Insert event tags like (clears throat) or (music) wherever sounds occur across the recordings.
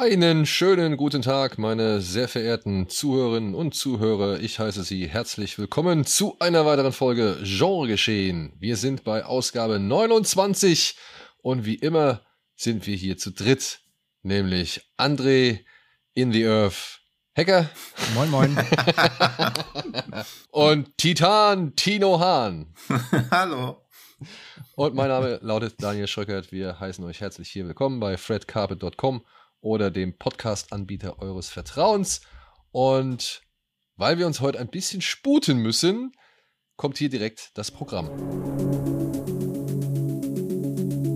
Einen schönen guten Tag, meine sehr verehrten Zuhörerinnen und Zuhörer. Ich heiße Sie herzlich willkommen zu einer weiteren Folge Genre geschehen. Wir sind bei Ausgabe 29 und wie immer sind wir hier zu dritt, nämlich André in the Earth, Hacker. Moin, moin. (laughs) und Titan Tino Hahn. (laughs) Hallo. Und mein Name lautet Daniel Schröckert. Wir heißen euch herzlich hier willkommen bei fredcarpet.com oder dem Podcast-Anbieter eures Vertrauens. Und weil wir uns heute ein bisschen sputen müssen, kommt hier direkt das Programm.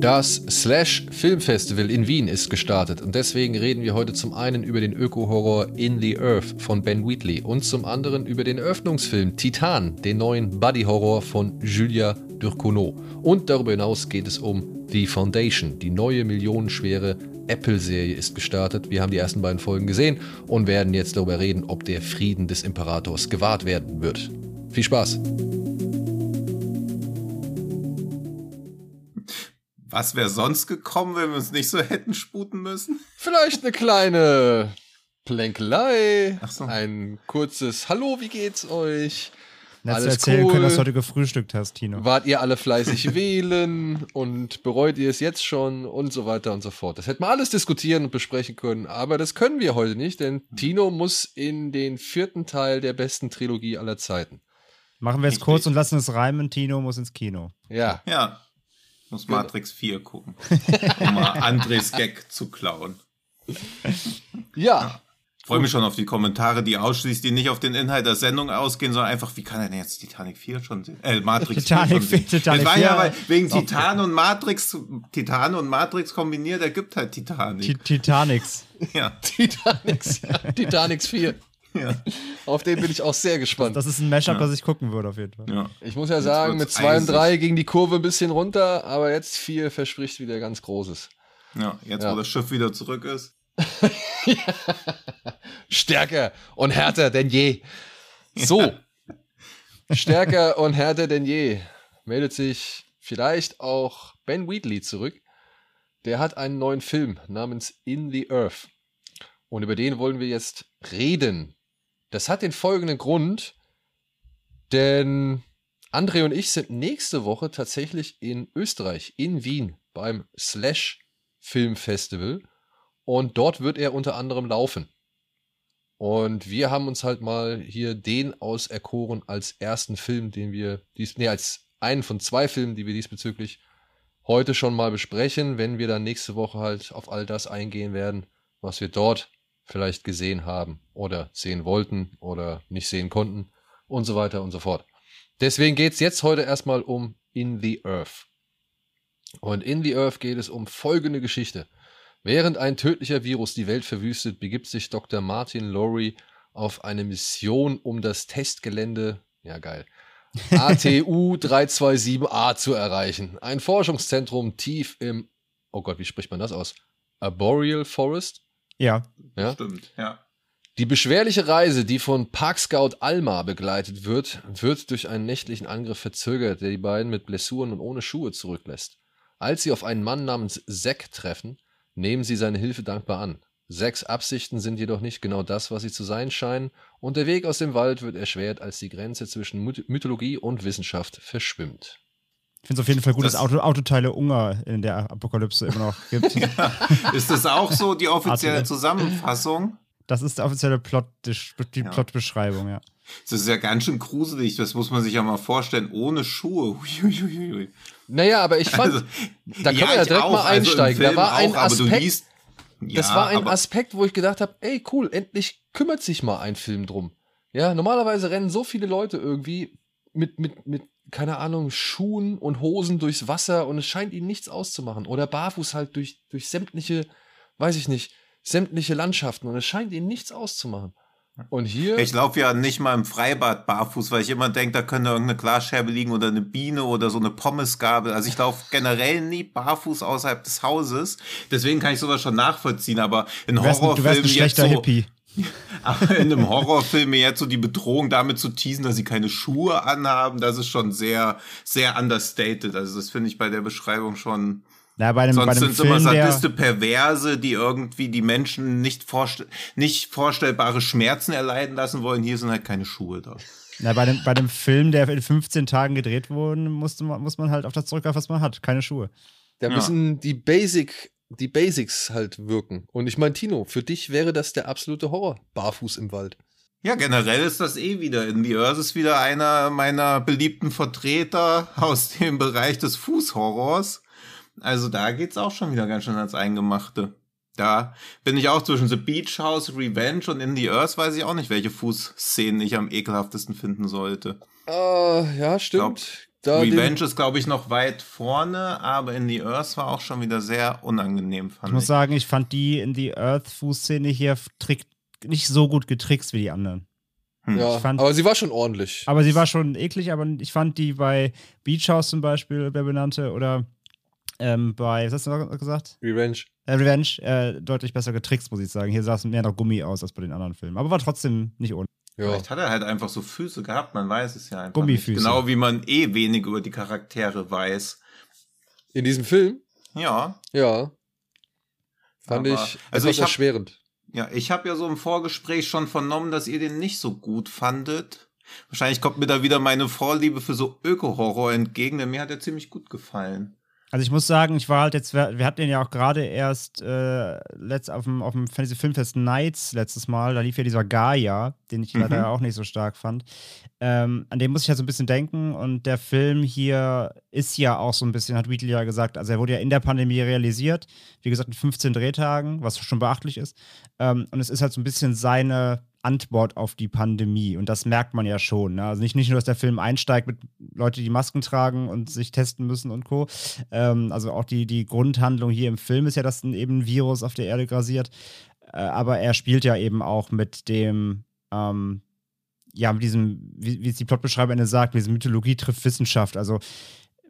Das Slash Film Festival in Wien ist gestartet und deswegen reden wir heute zum einen über den Öko-Horror In the Earth von Ben Wheatley und zum anderen über den Eröffnungsfilm Titan, den neuen Buddy-Horror von Julia Durcono. Und darüber hinaus geht es um The Foundation, die neue millionenschwere Apple-Serie ist gestartet. Wir haben die ersten beiden Folgen gesehen und werden jetzt darüber reden, ob der Frieden des Imperators gewahrt werden wird. Viel Spaß! Was wäre sonst gekommen, wenn wir uns nicht so hätten sputen müssen? Vielleicht eine kleine Plänkelei, so. ein kurzes Hallo, wie geht's euch? Alles erzählen cool. können, dass du heute gefrühstückt hast, Tino. Wart ihr alle fleißig (laughs) wählen und bereut ihr es jetzt schon und so weiter und so fort. Das hätten wir alles diskutieren und besprechen können, aber das können wir heute nicht, denn Tino muss in den vierten Teil der besten Trilogie aller Zeiten. Machen wir es kurz und lassen es reimen. Tino muss ins Kino. Ja. Ja. Muss Matrix 4 gucken, (laughs) um mal Andres Gag zu klauen. ja. Ja. Freue mich schon auf die Kommentare, die ausschließlich die nicht auf den Inhalt der Sendung ausgehen, sondern einfach, wie kann er denn jetzt Titanic 4 schon sehen? Äh, Matrix Titanic 4 schon sehen? Titanic das war ja weil, wegen okay. Titan und Matrix, Titan und Matrix kombiniert, ergibt halt Titanic. T Titanics. (laughs) ja. Titanics, ja. Titanics 4. (laughs) Ja. Auf den bin ich auch sehr gespannt. Das, ist ein Mashup, ja. das ich gucken würde, auf jeden Fall. Ja. Ich muss ja sagen, mit 2 und 3 ging die Kurve ein bisschen runter, aber jetzt 4 verspricht wieder ganz Großes. Ja, jetzt wo das Schiff wieder zurück ist. (laughs) (laughs) Stärker und härter denn je. So. Stärker und härter denn je. Meldet sich vielleicht auch Ben Wheatley zurück. Der hat einen neuen Film namens In the Earth. Und über den wollen wir jetzt reden. Das hat den folgenden Grund, denn André und ich sind nächste Woche tatsächlich in Österreich, in Wien, beim Slash Film Festival. Und dort wird er unter anderem laufen. Und wir haben uns halt mal hier den auserkoren als ersten Film, den wir dies, nee, als einen von zwei Filmen, die wir diesbezüglich heute schon mal besprechen, wenn wir dann nächste Woche halt auf all das eingehen werden, was wir dort vielleicht gesehen haben oder sehen wollten oder nicht sehen konnten und so weiter und so fort. Deswegen geht es jetzt heute erstmal um In the Earth. Und in the Earth geht es um folgende Geschichte. Während ein tödlicher Virus die Welt verwüstet, begibt sich Dr. Martin Lowry auf eine Mission, um das Testgelände, ja geil, ATU 327A (laughs) zu erreichen. Ein Forschungszentrum tief im, oh Gott, wie spricht man das aus? Arboreal Forest? Ja. ja. Stimmt, ja. Die beschwerliche Reise, die von Park Scout Alma begleitet wird, wird durch einen nächtlichen Angriff verzögert, der die beiden mit Blessuren und ohne Schuhe zurücklässt. Als sie auf einen Mann namens Zack treffen, nehmen sie seine Hilfe dankbar an. Sechs Absichten sind jedoch nicht genau das, was sie zu sein scheinen, und der Weg aus dem Wald wird erschwert, als die Grenze zwischen Mythologie und Wissenschaft verschwimmt. Ich finde es auf jeden Fall gut, das dass Auto, Autoteile Unger in der Apokalypse immer noch gibt. (laughs) ja. Ist das auch so die offizielle Zusammenfassung? Das ist der offizielle Plot, die, die ja. Plotbeschreibung, ja. Das ist ja ganz schön gruselig, das muss man sich ja mal vorstellen, ohne Schuhe. Huiuiui. Naja, aber ich fand, also, da kann ja, man ja direkt auch, mal also einsteigen. Also da war ein auch, Aspekt, liest, ja, das war ein Aspekt, wo ich gedacht habe, ey cool, endlich kümmert sich mal ein Film drum. Ja, normalerweise rennen so viele Leute irgendwie mit, mit, mit, keine Ahnung, Schuhen und Hosen durchs Wasser und es scheint ihnen nichts auszumachen. Oder barfuß halt durch, durch sämtliche, weiß ich nicht, sämtliche Landschaften und es scheint ihnen nichts auszumachen. Und hier. Ich laufe ja nicht mal im Freibad barfuß, weil ich immer denke, da könnte irgendeine Glasscherbe liegen oder eine Biene oder so eine Pommesgabel. Also ich laufe generell nie barfuß außerhalb des Hauses. Deswegen kann ich sowas schon nachvollziehen. Aber in Du wärst, ein- du wärst Horrorfilmen jetzt schlechter so, Hippie. (laughs) aber in einem Horrorfilm mir jetzt so die Bedrohung damit zu teasen, dass sie keine Schuhe anhaben, das ist schon sehr, sehr understated. Also das finde ich bei der Beschreibung schon. Na, bei einem, bei Sonst einem sind es immer sadiste Perverse, die irgendwie die Menschen nicht, vorst nicht vorstellbare Schmerzen erleiden lassen wollen. Hier sind halt keine Schuhe da. na, bei, dem, bei dem Film, der in 15 Tagen gedreht wurde, musste man, muss man halt auf das zurückgreifen, was man hat. Keine Schuhe. Da Ja. müssen die Basic, die Basics halt wirken. Und ich meine, Tino, für dich wäre das der absolute Horror. Barfuß im Wald. Ja, generell ist das eh wieder. In The Earth ist wieder einer meiner beliebten Vertreter (laughs) aus dem Bereich des Fußhorrors. Also da geht's auch schon wieder ganz schön ans Eingemachte. Da bin ich auch zwischen The Beach House, Revenge und In the Earth weiß ich auch nicht, welche Fußszenen ich am ekelhaftesten finden sollte. Ah, ja, stimmt. Da den- Revenge ist, glaube ich, noch weit vorne, aber In the Earth war auch schon wieder sehr unangenehm, fand Ich ich. muss sagen, ich fand die in die Earth-Fußszene hier trick, nicht so gut getrickst wie die anderen. Hm. ja, fand- aber sie war schon ordentlich. Aber sie war schon eklig, aber ich fand die bei Beach House zum Beispiel, wer benannte, oder ähm, bei, was hast du gesagt? Revenge. Äh, Revenge, äh, deutlich besser getrickst, muss ich sagen. Hier sah es mehr nach Gummi aus als bei den anderen Filmen. Aber war trotzdem nicht ohne. Ja. Vielleicht hat er halt einfach so Füße gehabt, man weiß es ja einfach Gummifüße. nicht. Genau wie man eh wenig über die Charaktere weiß. In diesem Film, Ja, ja. Fand Aber- ich also also ich hab- erschwerend. ja, ich habe ja so im Vorgespräch schon vernommen, dass ihr den nicht so gut fandet. Wahrscheinlich kommt mir da wieder meine Vorliebe für so Öko-Horror entgegen, denn mir hat er ziemlich gut gefallen. Also ich muss sagen, ich war halt jetzt, wir, hatten den ja auch gerade erst äh, letzt auf dem, auf dem Fantasy Filmfest Nights letztes Mal, da lief ja dieser Gaia, den ich Mhm. leider auch nicht so stark fand. Ähm, an den muss ich ja so ein bisschen denken und der Film hier ist ja auch so ein bisschen, hat Wheatley ja gesagt, also er wurde ja in der Pandemie realisiert, wie gesagt in 15 Drehtagen, was schon beachtlich ist. Ähm, und es ist halt so ein bisschen seine Antwort auf die Pandemie. Und das merkt man ja schon. Ne? Also nicht, nicht nur, dass der Film einsteigt mit Leuten, die Masken tragen und sich testen müssen und Co. Ähm, also auch die, die Grundhandlung hier im Film ist ja, dass eben ein Virus auf der Erde grasiert. Äh, aber er spielt ja eben auch mit dem, ähm, ja, mit diesem, wie, es die Plotbeschreibung Ende sagt, mit diesem Mythologie trifft Wissenschaft. Also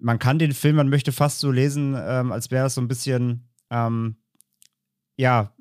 man kann den Film, man möchte fast so lesen, ähm, als wäre es so ein bisschen, ähm, ja,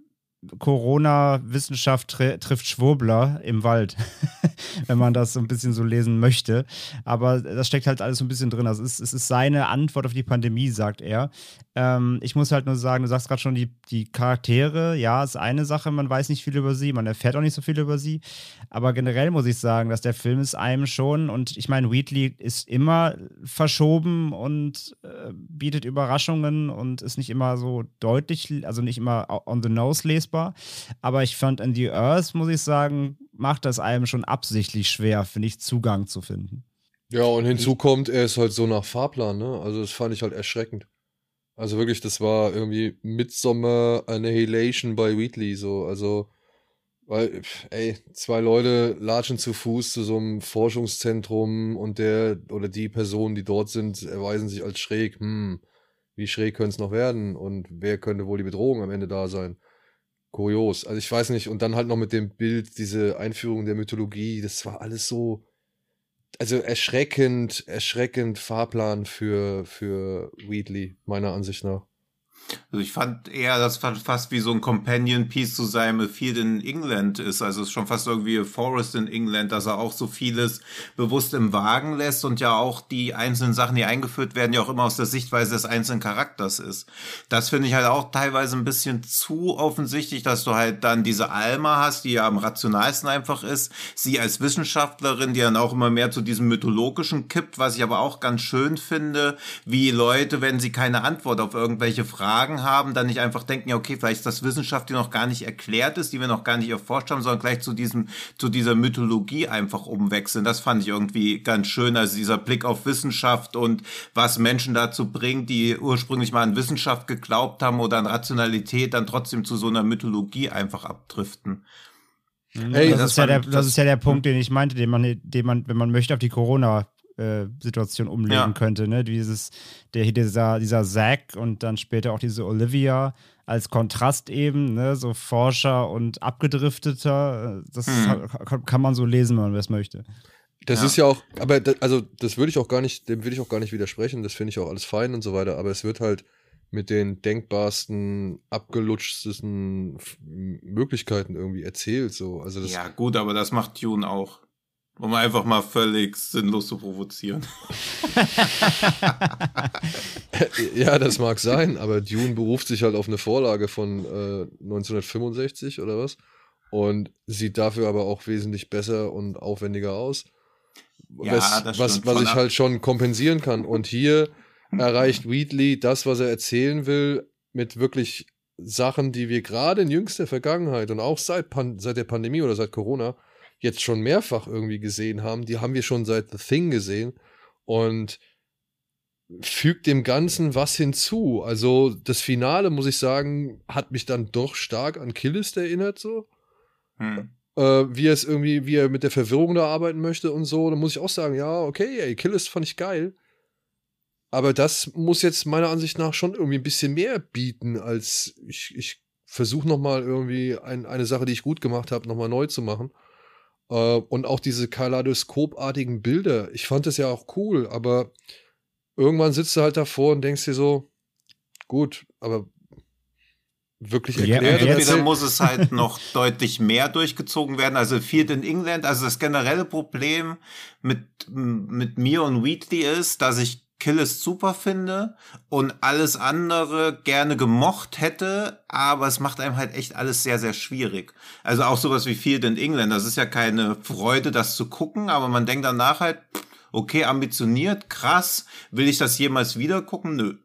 Corona-Wissenschaft tri trifft Schwurbler im Wald, (laughs) wenn man das so ein bisschen so lesen möchte. Aber das steckt halt alles so ein bisschen drin. Also es, es ist seine Antwort auf die Pandemie, sagt er. Ähm, ich muss halt nur sagen, du sagst gerade schon, die, die Charaktere, ja, ist eine Sache, man weiß nicht viel über sie, man erfährt auch nicht so viel über sie. Aber generell muss ich sagen, dass der Film ist einem schon, und ich meine, Wheatley ist immer verschoben und äh, bietet Überraschungen und ist nicht immer so deutlich, also nicht immer on the nose lesbar. Aber ich fand in The Earth, muss ich sagen, macht das einem schon absichtlich schwer, finde ich, Zugang zu finden. Ja, und hinzu kommt, er ist halt so nach Fahrplan, ne? Also das fand ich halt erschreckend. Also wirklich, das war irgendwie Midsummer Annihilation bei Wheatley, so, also, weil, ey, zwei Leute latschen zu Fuß zu so einem Forschungszentrum und der oder die Personen, die dort sind, erweisen sich als schräg. Hm, wie schräg könnte es noch werden? Und wer könnte wohl die Bedrohung am Ende da sein? Kurios. Also ich weiß nicht, und dann halt noch mit dem Bild, diese Einführung der Mythologie, das war alles so, also erschreckend, erschreckend Fahrplan für, für Wheatley, meiner Ansicht nach. Also ich fand eher, das fa- fast wie so ein Companion-Piece zu seinem A Field in England ist. Also es ist schon fast irgendwie Forest in England, dass er auch so vieles bewusst im Wagen lässt und ja auch die einzelnen Sachen, die eingeführt werden, ja auch immer aus der Sichtweise des einzelnen Charakters ist. Das finde ich halt auch teilweise ein bisschen zu offensichtlich, dass du halt dann diese Alma hast, die ja am rationalsten einfach ist. Sie als Wissenschaftlerin, die dann auch immer mehr zu diesem mythologischen kippt, was ich aber auch ganz schön finde, wie Leute, wenn sie keine Antwort auf irgendwelche Fragen haben, dann nicht einfach denken, ja, okay, vielleicht ist das Wissenschaft, die noch gar nicht erklärt ist, die wir noch gar nicht erforscht haben, sondern gleich zu diesem, zu dieser Mythologie einfach umwechseln. Das fand ich irgendwie ganz schön. Also dieser Blick auf Wissenschaft und was Menschen dazu bringt, die ursprünglich mal an Wissenschaft geglaubt haben oder an Rationalität, dann trotzdem zu so einer Mythologie einfach abdriften. Ey, das, das ist ja der, fand- das ist ja der Punkt, den ich meinte, den man, den man, wenn man möchte, auf die Corona Situation umlegen ja. könnte. Ne? Dieses, der, dieser, dieser Zack und dann später auch diese Olivia als Kontrast eben, ne? so Forscher und Abgedrifteter. Das hm. kann man so lesen, wenn man das möchte. Das ja. ist ja auch, aber das, also das würde ich auch gar nicht, dem würde ich auch gar nicht widersprechen. Das finde ich auch alles fein und so weiter. Aber es wird halt mit den denkbarsten, abgelutschtesten Möglichkeiten irgendwie erzählt. So. Also das ja, gut, aber das macht Dune auch. Um einfach mal völlig sinnlos zu provozieren. (laughs) ja, das mag sein, aber Dune beruft sich halt auf eine Vorlage von äh, 1965 oder was und sieht dafür aber auch wesentlich besser und aufwendiger aus. Ja, was, was, was ich halt schon kompensieren kann. Und hier erreicht Wheatley das, was er erzählen will, mit wirklich Sachen, die wir gerade in jüngster Vergangenheit und auch seit, Pan seit der Pandemie oder seit Corona jetzt schon mehrfach irgendwie gesehen haben. Die haben wir schon seit The Thing gesehen und fügt dem Ganzen was hinzu. Also das Finale, muss ich sagen, hat mich dann doch stark an Killist erinnert, so. Hm. Äh, wie er es irgendwie, wie er mit der Verwirrung da arbeiten möchte und so. Da muss ich auch sagen, ja, okay, ey, Killist fand ich geil. Aber das muss jetzt meiner Ansicht nach schon irgendwie ein bisschen mehr bieten, als ich, ich versuche nochmal irgendwie ein, eine Sache, die ich gut gemacht habe, nochmal neu zu machen. Äh, und auch diese kaleidoskopartigen Bilder. Ich fand das ja auch cool, aber irgendwann sitzt du halt davor und denkst dir so, gut, aber wirklich erklärt. Ja, entweder muss es halt (laughs) noch deutlich mehr durchgezogen werden. Also Field in England, also das generelle Problem mit, mit mir und Wheatley ist, dass ich Killis super finde und alles andere gerne gemocht hätte, aber es macht einem halt echt alles sehr, sehr schwierig. Also auch sowas wie Field in England, das ist ja keine Freude, das zu gucken, aber man denkt danach halt, okay, ambitioniert, krass, will ich das jemals wieder gucken? Nö.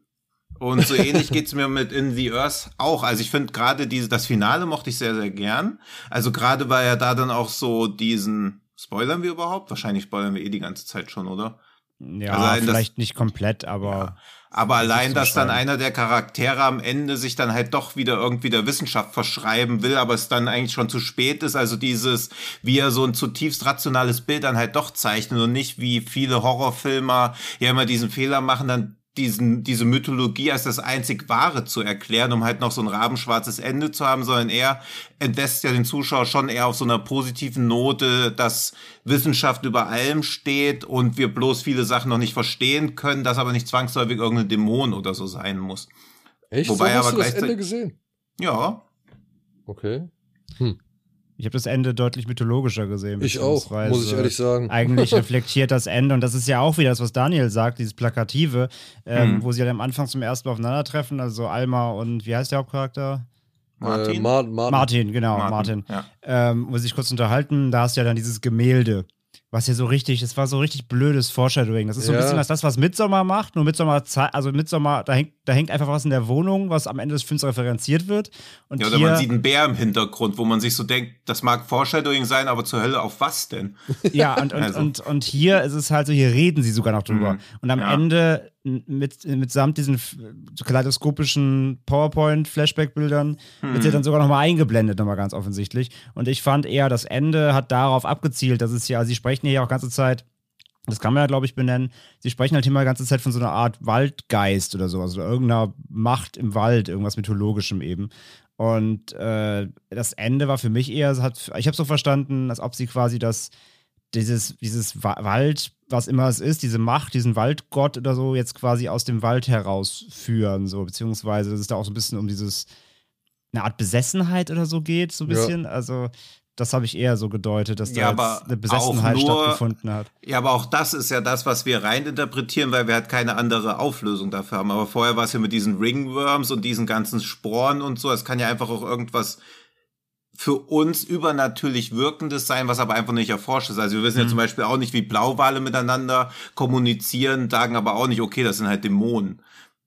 Und so ähnlich (laughs) geht's mir mit In the Earth auch. Also ich finde gerade diese, das Finale mochte ich sehr, sehr gern. Also gerade weil er da dann auch so diesen, spoilern wir überhaupt? Wahrscheinlich spoilern wir eh die ganze Zeit schon, oder? Ja, also vielleicht das, nicht komplett, aber. Ja. Aber allein, dass dann einer der Charaktere am Ende sich dann halt doch wieder irgendwie der Wissenschaft verschreiben will, aber es dann eigentlich schon zu spät ist. Also dieses, wie er so ein zutiefst rationales Bild dann halt doch zeichnet und nicht wie viele Horrorfilmer ja immer diesen Fehler machen, dann diesen, diese Mythologie als das einzig Wahre zu erklären, um halt noch so ein rabenschwarzes Ende zu haben, sondern er entlässt ja den Zuschauer schon eher auf so einer positiven Note, dass Wissenschaft über allem steht und wir bloß viele Sachen noch nicht verstehen können, das aber nicht zwangsläufig irgendein Dämon oder so sein muss. Echt? Wobei so hast aber du das Ende gesehen? Ja. Okay. Hm. Ich habe das Ende deutlich mythologischer gesehen. Ich auch, muss ich ehrlich sagen. (laughs) Eigentlich reflektiert das Ende, und das ist ja auch wieder das, was Daniel sagt, dieses Plakative, ähm, hm. wo sie halt am Anfang zum ersten Mal aufeinandertreffen, also Alma und wie heißt der Hauptcharakter? Martin. Äh, Mar Martin. Martin. genau, Martin. Martin. Ja. Ähm, wo sie sich kurz unterhalten, da hast du ja dann dieses Gemälde was ja so richtig, das war so richtig blödes Foreshadowing. Das ist so ja. ein bisschen das, was Midsommar macht, nur Midsommar, also Midsommar, da hängt, da hängt einfach was in der Wohnung, was am Ende des Films referenziert wird. Und ja, oder man sieht einen Bär im Hintergrund, wo man sich so denkt, das mag Foreshadowing sein, aber zur Hölle auf was denn? Ja, und, und, (laughs) also. und, und hier ist es halt so, hier reden sie sogar noch drüber. Mhm. Und am ja. Ende mit, mitsamt diesen kaleidoskopischen PowerPoint-Flashback-Bildern hm. wird sie dann sogar nochmal eingeblendet, nochmal ganz offensichtlich. Und ich fand eher, das Ende hat darauf abgezielt, dass es ja, also sie sprechen hier auch ganze Zeit, das kann man ja, glaube ich, benennen, sie sprechen halt immer die ganze Zeit von so einer Art Waldgeist oder sowas, oder irgendeiner Macht im Wald, irgendwas Mythologischem eben. Und äh, das Ende war für mich eher, hat, ich habe so verstanden, als ob sie quasi das dieses, dieses Wald, was immer es ist, diese Macht, diesen Waldgott oder so, jetzt quasi aus dem Wald herausführen, so, beziehungsweise dass es da auch so ein bisschen um dieses, eine Art Besessenheit oder so geht, so ein bisschen. Ja. Also, das habe ich eher so gedeutet, dass ja, da eine Besessenheit nur, stattgefunden hat. Ja, aber auch das ist ja das, was wir reininterpretieren, weil wir halt keine andere Auflösung dafür haben. Aber vorher war es ja mit diesen Ringworms und diesen ganzen Sporen und so. Es kann ja einfach auch irgendwas für uns übernatürlich Wirkendes sein, was aber einfach nicht erforscht ist. Also wir wissen mhm. ja zum Beispiel auch nicht, wie Blauwale miteinander kommunizieren, sagen aber auch nicht, okay, das sind halt Dämonen.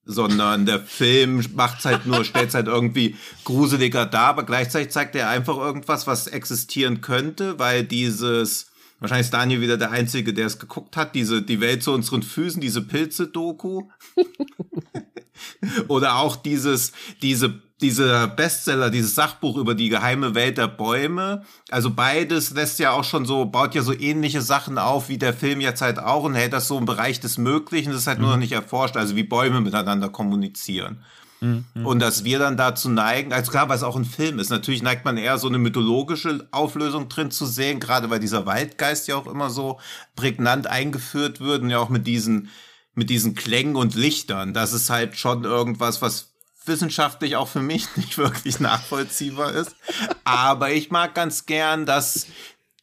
Sondern der Film macht's halt nur, stellt's halt irgendwie gruseliger dar, aber gleichzeitig zeigt er einfach irgendwas, was existieren könnte, weil dieses, wahrscheinlich ist Daniel wieder der Einzige, der es geguckt hat, diese, die Welt zu unseren Füßen, diese Pilze-Doku. (laughs) Oder auch dieses, diese dieser Bestseller, dieses Sachbuch über die geheime Welt der Bäume. Also beides lässt ja auch schon so, baut ja so ähnliche Sachen auf wie der Film jetzt halt auch und hält das so im Bereich des Möglichen. Das ist halt mhm. nur noch nicht erforscht, also wie Bäume miteinander kommunizieren. Mhm. Und dass wir dann dazu neigen, also klar, weil es auch ein Film ist, natürlich neigt man eher so eine mythologische Auflösung drin zu sehen, gerade weil dieser Waldgeist ja auch immer so prägnant eingeführt wird und ja auch mit diesen, mit diesen Klängen und Lichtern. Das ist halt schon irgendwas, was wissenschaftlich auch für mich (laughs) nicht wirklich nachvollziehbar ist. Aber ich mag ganz gern, dass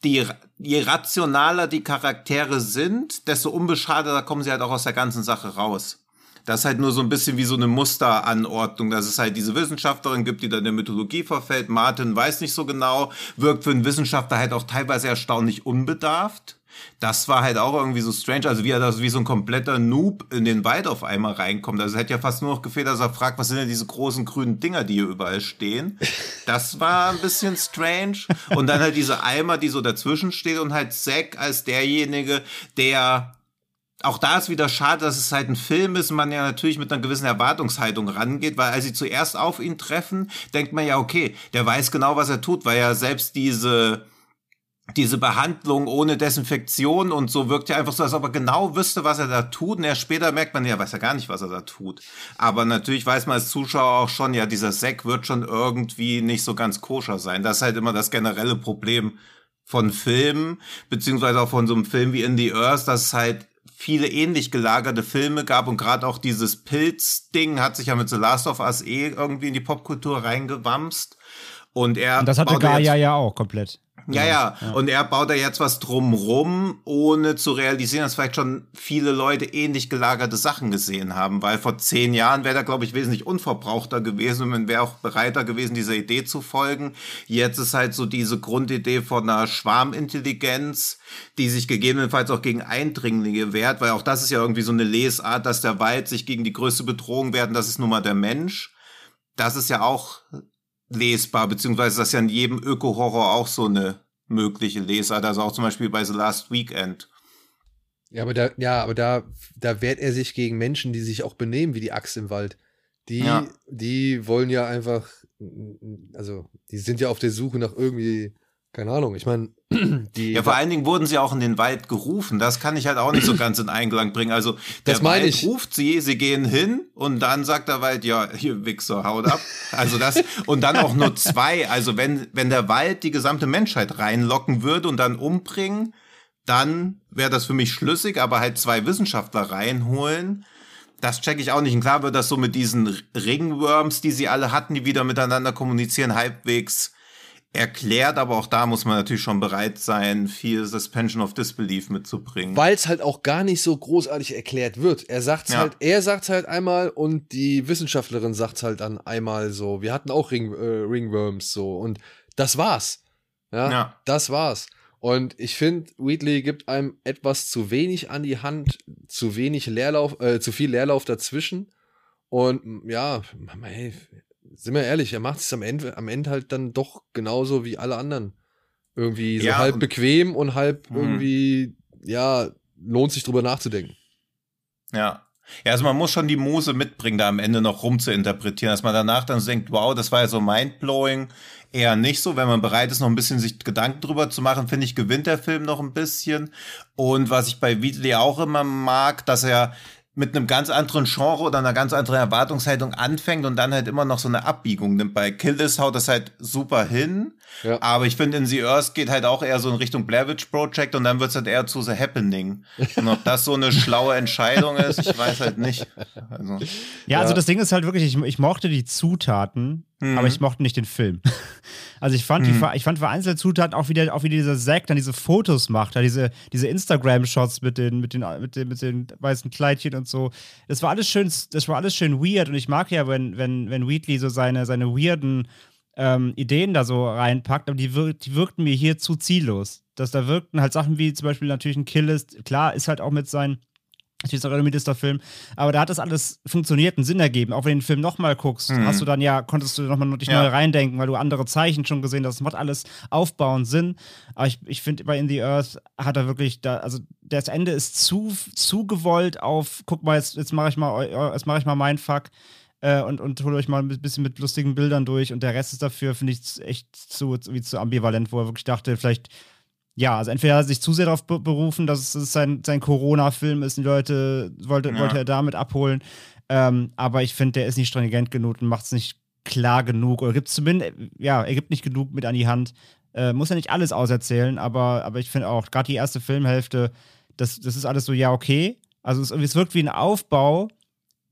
die, je rationaler die Charaktere sind, desto unbeschadeter kommen sie halt auch aus der ganzen Sache raus. Das ist halt nur so ein bisschen wie so eine Musteranordnung, dass es halt diese Wissenschaftlerin gibt, die dann der Mythologie verfällt. Martin weiß nicht so genau, wirkt für einen Wissenschaftler halt auch teilweise erstaunlich unbedarft das war halt auch irgendwie so strange. Also wie er da wie so ein kompletter Noob in den Wald auf einmal reinkommt. Also es hätte ja fast nur noch gefehlt, dass er fragt, was sind denn diese großen grünen Dinger, die hier überall stehen. Das war ein bisschen strange. Und dann halt diese Eimer, die so dazwischen steht und halt Zack als derjenige, der auch da ist wieder schade, dass es halt ein Film ist und man ja natürlich mit einer gewissen Erwartungshaltung rangeht, weil als sie zuerst auf ihn treffen, denkt man ja, okay, der weiß genau, was er tut, weil ja selbst diese diese Behandlung ohne Desinfektion und so wirkt ja einfach so, als ob er genau wüsste, was er da tut. Und erst später merkt man, ja, weiß ja gar nicht, was er da tut. Aber natürlich weiß man als Zuschauer auch schon, ja, dieser Sack wird schon irgendwie nicht so ganz koscher sein. Das ist halt immer das generelle Problem von Filmen, beziehungsweise auch von so einem Film wie In the Earth, dass es halt viele ähnlich gelagerte Filme gab und gerade auch dieses Pilz-Ding hat sich ja mit The Last of Us eh irgendwie in die Popkultur reingewamst. Und er. Und das hatte Gaia ja auch komplett. Ja, ja, ja. Und er baut da jetzt was drumrum, ohne zu realisieren, dass vielleicht schon viele Leute ähnlich gelagerte Sachen gesehen haben. Weil vor zehn Jahren wäre da, glaube ich, wesentlich unverbrauchter gewesen und man wäre auch bereiter gewesen, dieser Idee zu folgen. Jetzt ist halt so diese Grundidee von einer Schwarmintelligenz, die sich gegebenenfalls auch gegen Eindringlinge wehrt, weil auch das ist ja irgendwie so eine Lesart, dass der Wald sich gegen die größte Bedrohung werden, das ist nun mal der Mensch. Das ist ja auch lesbar, beziehungsweise das ist ja in jedem Öko-Horror auch so eine mögliche Lesart, also auch zum Beispiel bei The Last Weekend. Ja, aber da, ja, aber da, da wehrt er sich gegen Menschen, die sich auch benehmen wie die Axt im Wald. Die, ja. die wollen ja einfach, also, die sind ja auf der Suche nach irgendwie keine Ahnung, ich meine, (clears throat) die. Ja, vor allen Dingen wurden sie auch in den Wald gerufen. Das kann ich halt auch nicht so ganz in Einklang bringen. Also, der das Wald ich. ruft sie, sie gehen hin und dann sagt der Wald, ja, hier Wichser, haut ab. Also das, und dann auch nur zwei. Also, wenn, wenn der Wald die gesamte Menschheit reinlocken würde und dann umbringen, dann wäre das für mich schlüssig, aber halt zwei Wissenschaftler reinholen, das checke ich auch nicht. Und klar wird das so mit diesen Ringworms, die sie alle hatten, die wieder miteinander kommunizieren, halbwegs erklärt, aber auch da muss man natürlich schon bereit sein, viel Suspension of Disbelief mitzubringen. Weil es halt auch gar nicht so großartig erklärt wird. Er sagt's ja. halt, er sagt's halt einmal und die Wissenschaftlerin sagt's halt dann einmal so. Wir hatten auch Ring, äh, Ringworms so und das war's. Ja, ja. das war's. Und ich finde, Wheatley gibt einem etwas zu wenig an die Hand, zu wenig Leerlauf, äh, zu viel Leerlauf dazwischen. Und ja, ey, sind wir ehrlich, er macht es am Ende, am Ende halt dann doch genauso wie alle anderen. Irgendwie so ja, halb bequem und halb mh. irgendwie, ja, lohnt sich drüber nachzudenken. Ja. Ja, also man muss schon die Muse mitbringen, da am Ende noch rumzuinterpretieren, dass man danach dann denkt, wow, das war ja so mindblowing. Eher nicht so, wenn man bereit ist, noch ein bisschen sich Gedanken drüber zu machen, finde ich, gewinnt der Film noch ein bisschen. Und was ich bei Wheatley auch immer mag, dass er mit einem ganz anderen Genre oder einer ganz anderen Erwartungshaltung anfängt und dann halt immer noch so eine Abbiegung nimmt. Bei Kill This haut das halt super hin. Ja. Aber ich finde, in The Earth geht halt auch eher so in Richtung Blair Witch Project und dann wird es halt eher zu The Happening. Und ob das so eine (laughs) schlaue Entscheidung ist, ich weiß halt nicht. Also, ja, ja, also das Ding ist halt wirklich, ich, ich mochte die Zutaten, mhm. aber ich mochte nicht den Film. (laughs) Also ich fand, mhm. die, ich fand vereinzelte Zutaten auch wieder, auch wie dieser Zack dann diese Fotos macht, da diese, diese Instagram-Shots mit den, mit, den, mit, den, mit den weißen Kleidchen und so. Das war alles schön, das war alles schön weird und ich mag ja, wenn, wenn, wenn Wheatley so seine, seine weirden ähm, Ideen da so reinpackt, aber die, wir, die wirkten mir hier zu ziellos. Dass da wirkten halt Sachen wie zum Beispiel natürlich ein Kill ist, klar, ist halt auch mit seinen Natürlich ist auch ein der Film, aber da hat das alles funktioniert und Sinn ergeben. Auch wenn du den Film nochmal guckst, mhm. hast du dann ja, konntest du nochmal dich ja. neu reindenken, weil du andere Zeichen schon gesehen hast. Das macht alles aufbauend Sinn. Aber ich, ich finde, bei In the Earth hat er wirklich da, also das Ende ist zu, zu gewollt auf, guck mal, jetzt, jetzt mache ich mal, jetzt mache ich mal mein Fuck. Äh, und, und holt euch mal ein bisschen mit lustigen Bildern durch. Und der Rest ist dafür, finde ich, echt zu, wie zu ambivalent, wo er wirklich dachte, vielleicht ja, also entweder hat er sich zu sehr darauf berufen, dass es sein, sein Corona-Film ist, die Leute wollte, ja. wollte er damit abholen. Ähm, aber ich finde, der ist nicht stringent genug und macht es nicht klar genug. Oder gibt zumindest, ja, er gibt nicht genug mit an die Hand. Äh, muss ja nicht alles auserzählen, aber, aber ich finde auch, gerade die erste Filmhälfte, das, das ist alles so, ja, okay. Also es, es wirkt wie ein Aufbau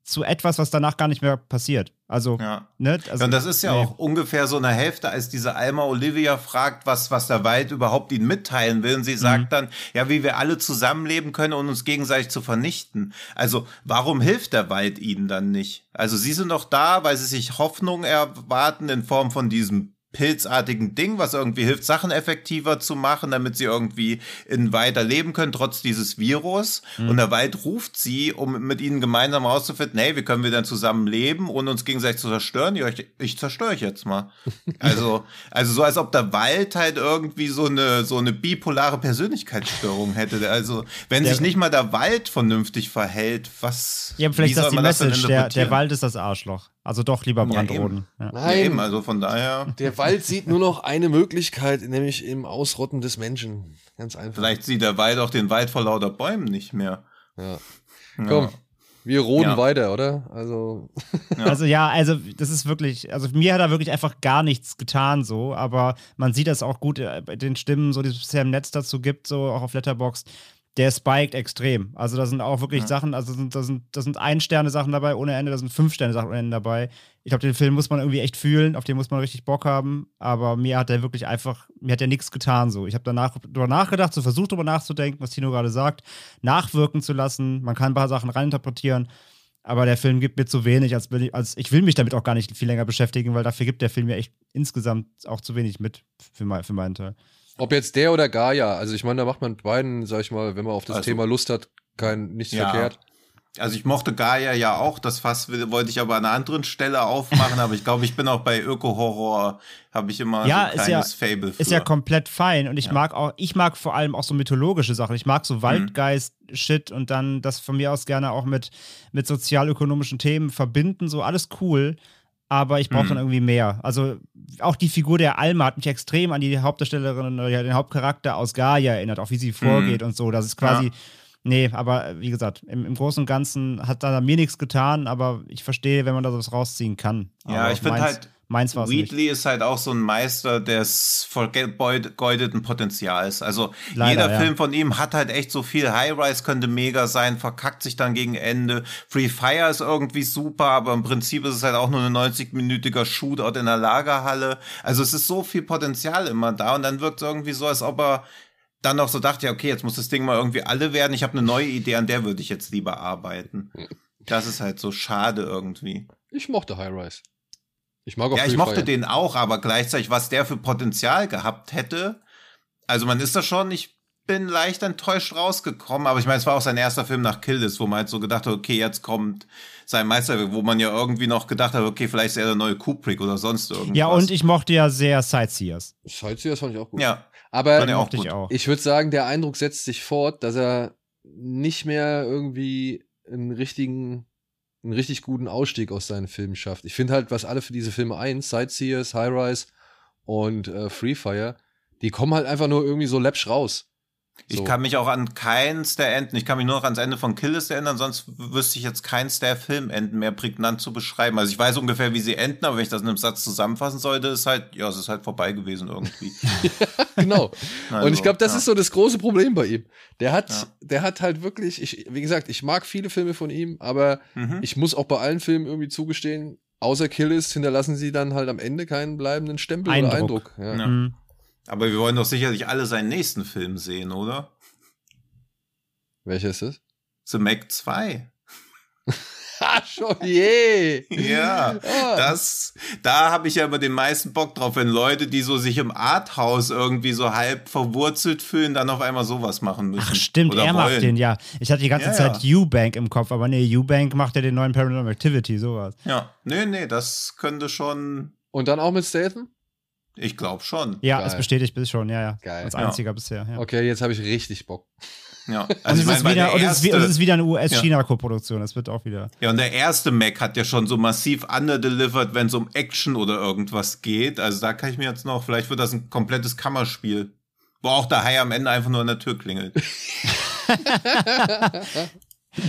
zu etwas, was danach gar nicht mehr passiert. Also, ja. ne? Also, und das ist ja nee. auch ungefähr so eine Hälfte, als diese Alma Olivia fragt, was, was der Wald überhaupt ihnen mitteilen will. Und sie sagt mhm. dann, ja, wie wir alle zusammenleben können, um uns gegenseitig zu vernichten. Also, warum hilft der Wald ihnen dann nicht? Also, sie sind doch da, weil sie sich Hoffnung erwarten in Form von diesem pilzartigen Ding, was irgendwie hilft, Sachen effektiver zu machen, damit sie irgendwie in weiter leben können, trotz dieses Virus. Mhm. Und der Wald ruft sie, um mit ihnen gemeinsam herauszufinden, hey, wie können wir denn zusammen leben, ohne uns gegenseitig zu zerstören? Ja, ich, ich zerstöre euch jetzt mal. (laughs) also, also so, als ob der Wald halt irgendwie so eine, so eine bipolare Persönlichkeitsstörung hätte. Also, wenn der, sich nicht mal der Wald vernünftig verhält, was. Ja, vielleicht ist das die Message, der, der Wald ist das Arschloch. Also doch lieber Brandroden. Ja, Nein, ja, eben, also von daher. Der Wald sieht nur noch eine Möglichkeit, nämlich im Ausrotten des Menschen. Ganz einfach. Vielleicht sieht der Wald auch den Wald vor lauter Bäumen nicht mehr. Ja. Komm, wir roden ja. weiter, oder? Also. Ja. Also ja, also das ist wirklich, also mir hat er wirklich einfach gar nichts getan so, aber man sieht das auch gut äh, bei den Stimmen, so die es bisher im Netz dazu gibt, so auch auf Letterboxd der spiked extrem. Also da sind auch wirklich ja. Sachen, also da sind, da sind Ein-Sterne-Sachen dabei ohne Ende, da sind Fünf-Sterne-Sachen ohne Ende dabei. Ich glaube, den Film muss man irgendwie echt fühlen, auf den muss man richtig Bock haben, aber mir hat er wirklich einfach, mir hat er nichts getan so. Ich habe danach drüber nachgedacht, so versucht drüber nachzudenken, was Tino gerade sagt, nachwirken zu lassen, man kann ein paar Sachen reininterpretieren, aber der Film gibt mir zu wenig, als, ich, als ich will mich damit auch gar nicht viel länger beschäftigen, weil dafür gibt der Film mir echt insgesamt auch zu wenig mit für, mein, für meinen Teil. Ob jetzt der oder Gaia, also ich meine, da macht man beiden, sag ich mal, wenn man auf das also, Thema Lust hat, kein nichts ja. verkehrt. Also ich mochte Gaia ja auch, das Fass wollte ich aber an einer anderen Stelle aufmachen, aber ich glaube, ich bin auch bei Öko-Horror, habe ich immer ja, so ein kleines ja, Fable für. Ist ja komplett fein und ich ja. mag auch, ich mag vor allem auch so mythologische Sachen. Ich mag so mhm. Waldgeist-Shit und dann das von mir aus gerne auch mit, mit sozialökonomischen Themen verbinden, so alles cool aber ich brauche mhm. dann irgendwie mehr. Also auch die Figur der Alma hat mich extrem an die Hauptdarstellerin oder den Hauptcharakter aus Gaia erinnert, auch wie sie vorgeht mhm. und so. Das ist quasi, ja. nee, aber wie gesagt, im, im, Großen und Ganzen hat da mir nichts getan, aber ich verstehe, wenn man da was rausziehen kann. Ja, aber ich finde halt, Meins war Wheatley nicht. ist halt auch so ein Meister des vergeudeten Potenzials. Also Leider, jeder ja. Film von ihm hat halt echt so viel. High Rise könnte mega sein, verkackt sich dann gegen Ende. Free Fire ist irgendwie super, aber im Prinzip ist es halt auch nur ein 90-minütiger Shootout in der Lagerhalle. Also es ist so viel Potenzial immer da und dann wirkt es irgendwie so, als ob er dann noch so dachte, ja, okay, jetzt muss das Ding mal irgendwie alle werden. Ich habe eine neue Idee, an der würde ich jetzt lieber arbeiten. Das ist halt so schade irgendwie. Ich mochte High Rise. Ich mag auch Ja, ich mochte Fire. den auch, aber gleichzeitig, was der für Potenzial gehabt hätte. Also man ist da schon, ich bin leicht enttäuscht rausgekommen, aber ich meine, es war auch sein erster Film nach Kill This, wo man halt so gedacht hat, okay, jetzt kommt sein Meisterwerk, wo man ja irgendwie noch gedacht hat, okay, vielleicht ist er der neue Kubrick oder sonst irgendwas. Ja, und ich mochte ja sehr Sightseers. Sightseers fand ich auch gut. Ja. Aber ich, ich würde sagen, der Eindruck setzt sich fort, dass er nicht mehr irgendwie einen richtigen einen richtig guten Ausstieg aus seinen Filmen schafft. Ich finde halt, was alle für diese Filme ein, Sightseers, High Rise und äh, Free Fire, die kommen halt einfach nur irgendwie so läppsch raus. Ich kann mich auch an keins der Enden, ich kann mich nur noch ans Ende von Killis erinnern, sonst wüsste ich jetzt keins der Filmenden mehr prägnant zu beschreiben. Also ich weiß ungefähr, wie sie enden, aber wenn ich das in einem Satz zusammenfassen sollte, ist halt, ja, es ist halt vorbei gewesen irgendwie. (laughs) genau. Also, Und ich glaube, das ja. ist so das große Problem bei ihm. Der hat, ja. der hat halt wirklich, ich, wie gesagt, ich mag viele Filme von ihm, aber mhm. ich muss auch bei allen Filmen irgendwie zugestehen, außer Killis hinterlassen sie dann halt am Ende keinen bleibenden Stempel Eindruck. oder Eindruck. Ja. Mhm. Aber wir wollen doch sicherlich alle seinen nächsten Film sehen, oder? Welcher ist es? The Mac 2. (laughs) ah, schon je. ja, ah. das, da habe ich ja immer den meisten Bock drauf, wenn Leute, die so sich im Arthouse irgendwie so halb verwurzelt fühlen, dann auf einmal sowas machen müssen. Ach stimmt, er wollen. macht den, ja. Ich hatte die ganze ja, Zeit ja. Eubank im Kopf, aber nee, Eubank macht ja den neuen Paranormal Activity, sowas. Ja, nee, nee, das könnte schon. Und dann auch mit Statham? Ich glaube schon. Ja, Geil. es bestätigt bis schon, ja, ja. Geil. Als einziger ja. bisher. Ja. Okay, jetzt habe ich richtig Bock. Ja, Und (laughs) also es, weil wieder, der und es, ist, und es ist wieder eine US-China-Koproduktion. Das wird auch wieder. ja, und der erste Mac hat ja schon so massiv underdelivered, wenn es um Action oder irgendwas geht. Also da kann ich mir jetzt noch, vielleicht wird das ein komplettes Kammerspiel. Wo auch der Hai am Ende einfach nur an der Tür klingelt. (laughs)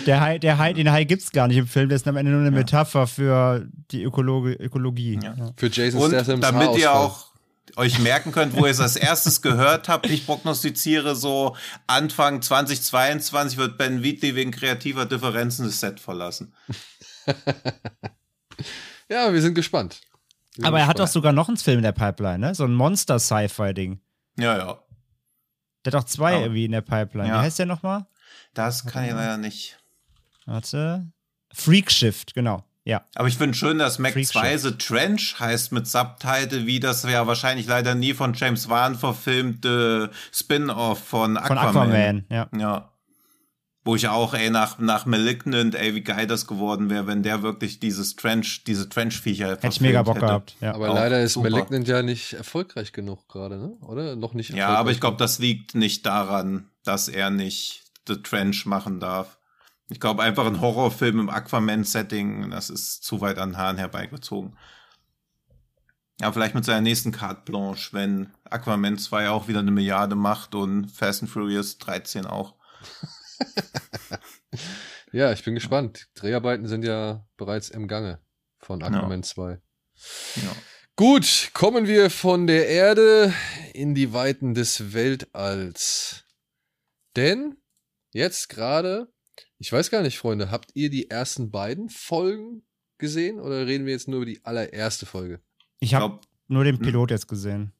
Der Hai, der Hai, den Hai gibt es gar nicht im Film. Der ist am Ende nur eine Metapher für die Ökologi Ökologie. Ja. Ja. Für Jason Und Statham's damit ihr auch euch merken könnt, wo ihr es als erstes gehört habt, ich prognostiziere so Anfang 2022 wird Ben Wheatley wegen kreativer Differenzen das Set verlassen. (laughs) Ja, wir sind gespannt. Wir sind Aber er hat doch sogar noch einen Film in der Pipeline, ne? So ein Monster-Sci-Fi-Ding. Ja, ja. Der hat doch zwei Aber- irgendwie in der Pipeline. Ja. Wie heißt der nochmal? Das kann ich leider nicht. Warte. Freak Shift, genau. Ja. Aber ich finde schön, dass Mac Freak 2 The Trench heißt mit Subtitle, wie das ja wahrscheinlich leider nie von James Wan verfilmte Spin-off von Von Aquaman. Aquaman, ja. Ja. Wo ich auch, ey, nach, nach Malignant, ey, wie geil das geworden wäre, wenn der wirklich dieses Trench, diese Trench-Viecher Hätte ich mega Bock hätte. gehabt. Ja. Aber Auch leider ist super. Malignant ja nicht erfolgreich genug gerade, ne? Oder? Noch nicht Ja, aber ich glaube, das liegt nicht daran, dass er nicht The Trench machen darf. Ich glaube, einfach ein Horrorfilm im Aquaman-Setting, das ist zu weit an Haaren herbeigezogen. Ja, vielleicht mit seiner nächsten Carte Blanche, wenn Aquaman 2 auch wieder eine Milliarde macht und Fast and Furious 13 auch. (laughs) Ja, ich bin gespannt. Dreharbeiten sind ja bereits im Gange von Aquaman 2. Ja. Gut, kommen wir von der Erde in die Weiten des Weltalls. Denn jetzt gerade, ich weiß gar nicht, Freunde, habt ihr die ersten beiden Folgen gesehen oder reden wir jetzt nur über die allererste Folge? Ich Ich habe glaube, nur den Pilot jetzt gesehen.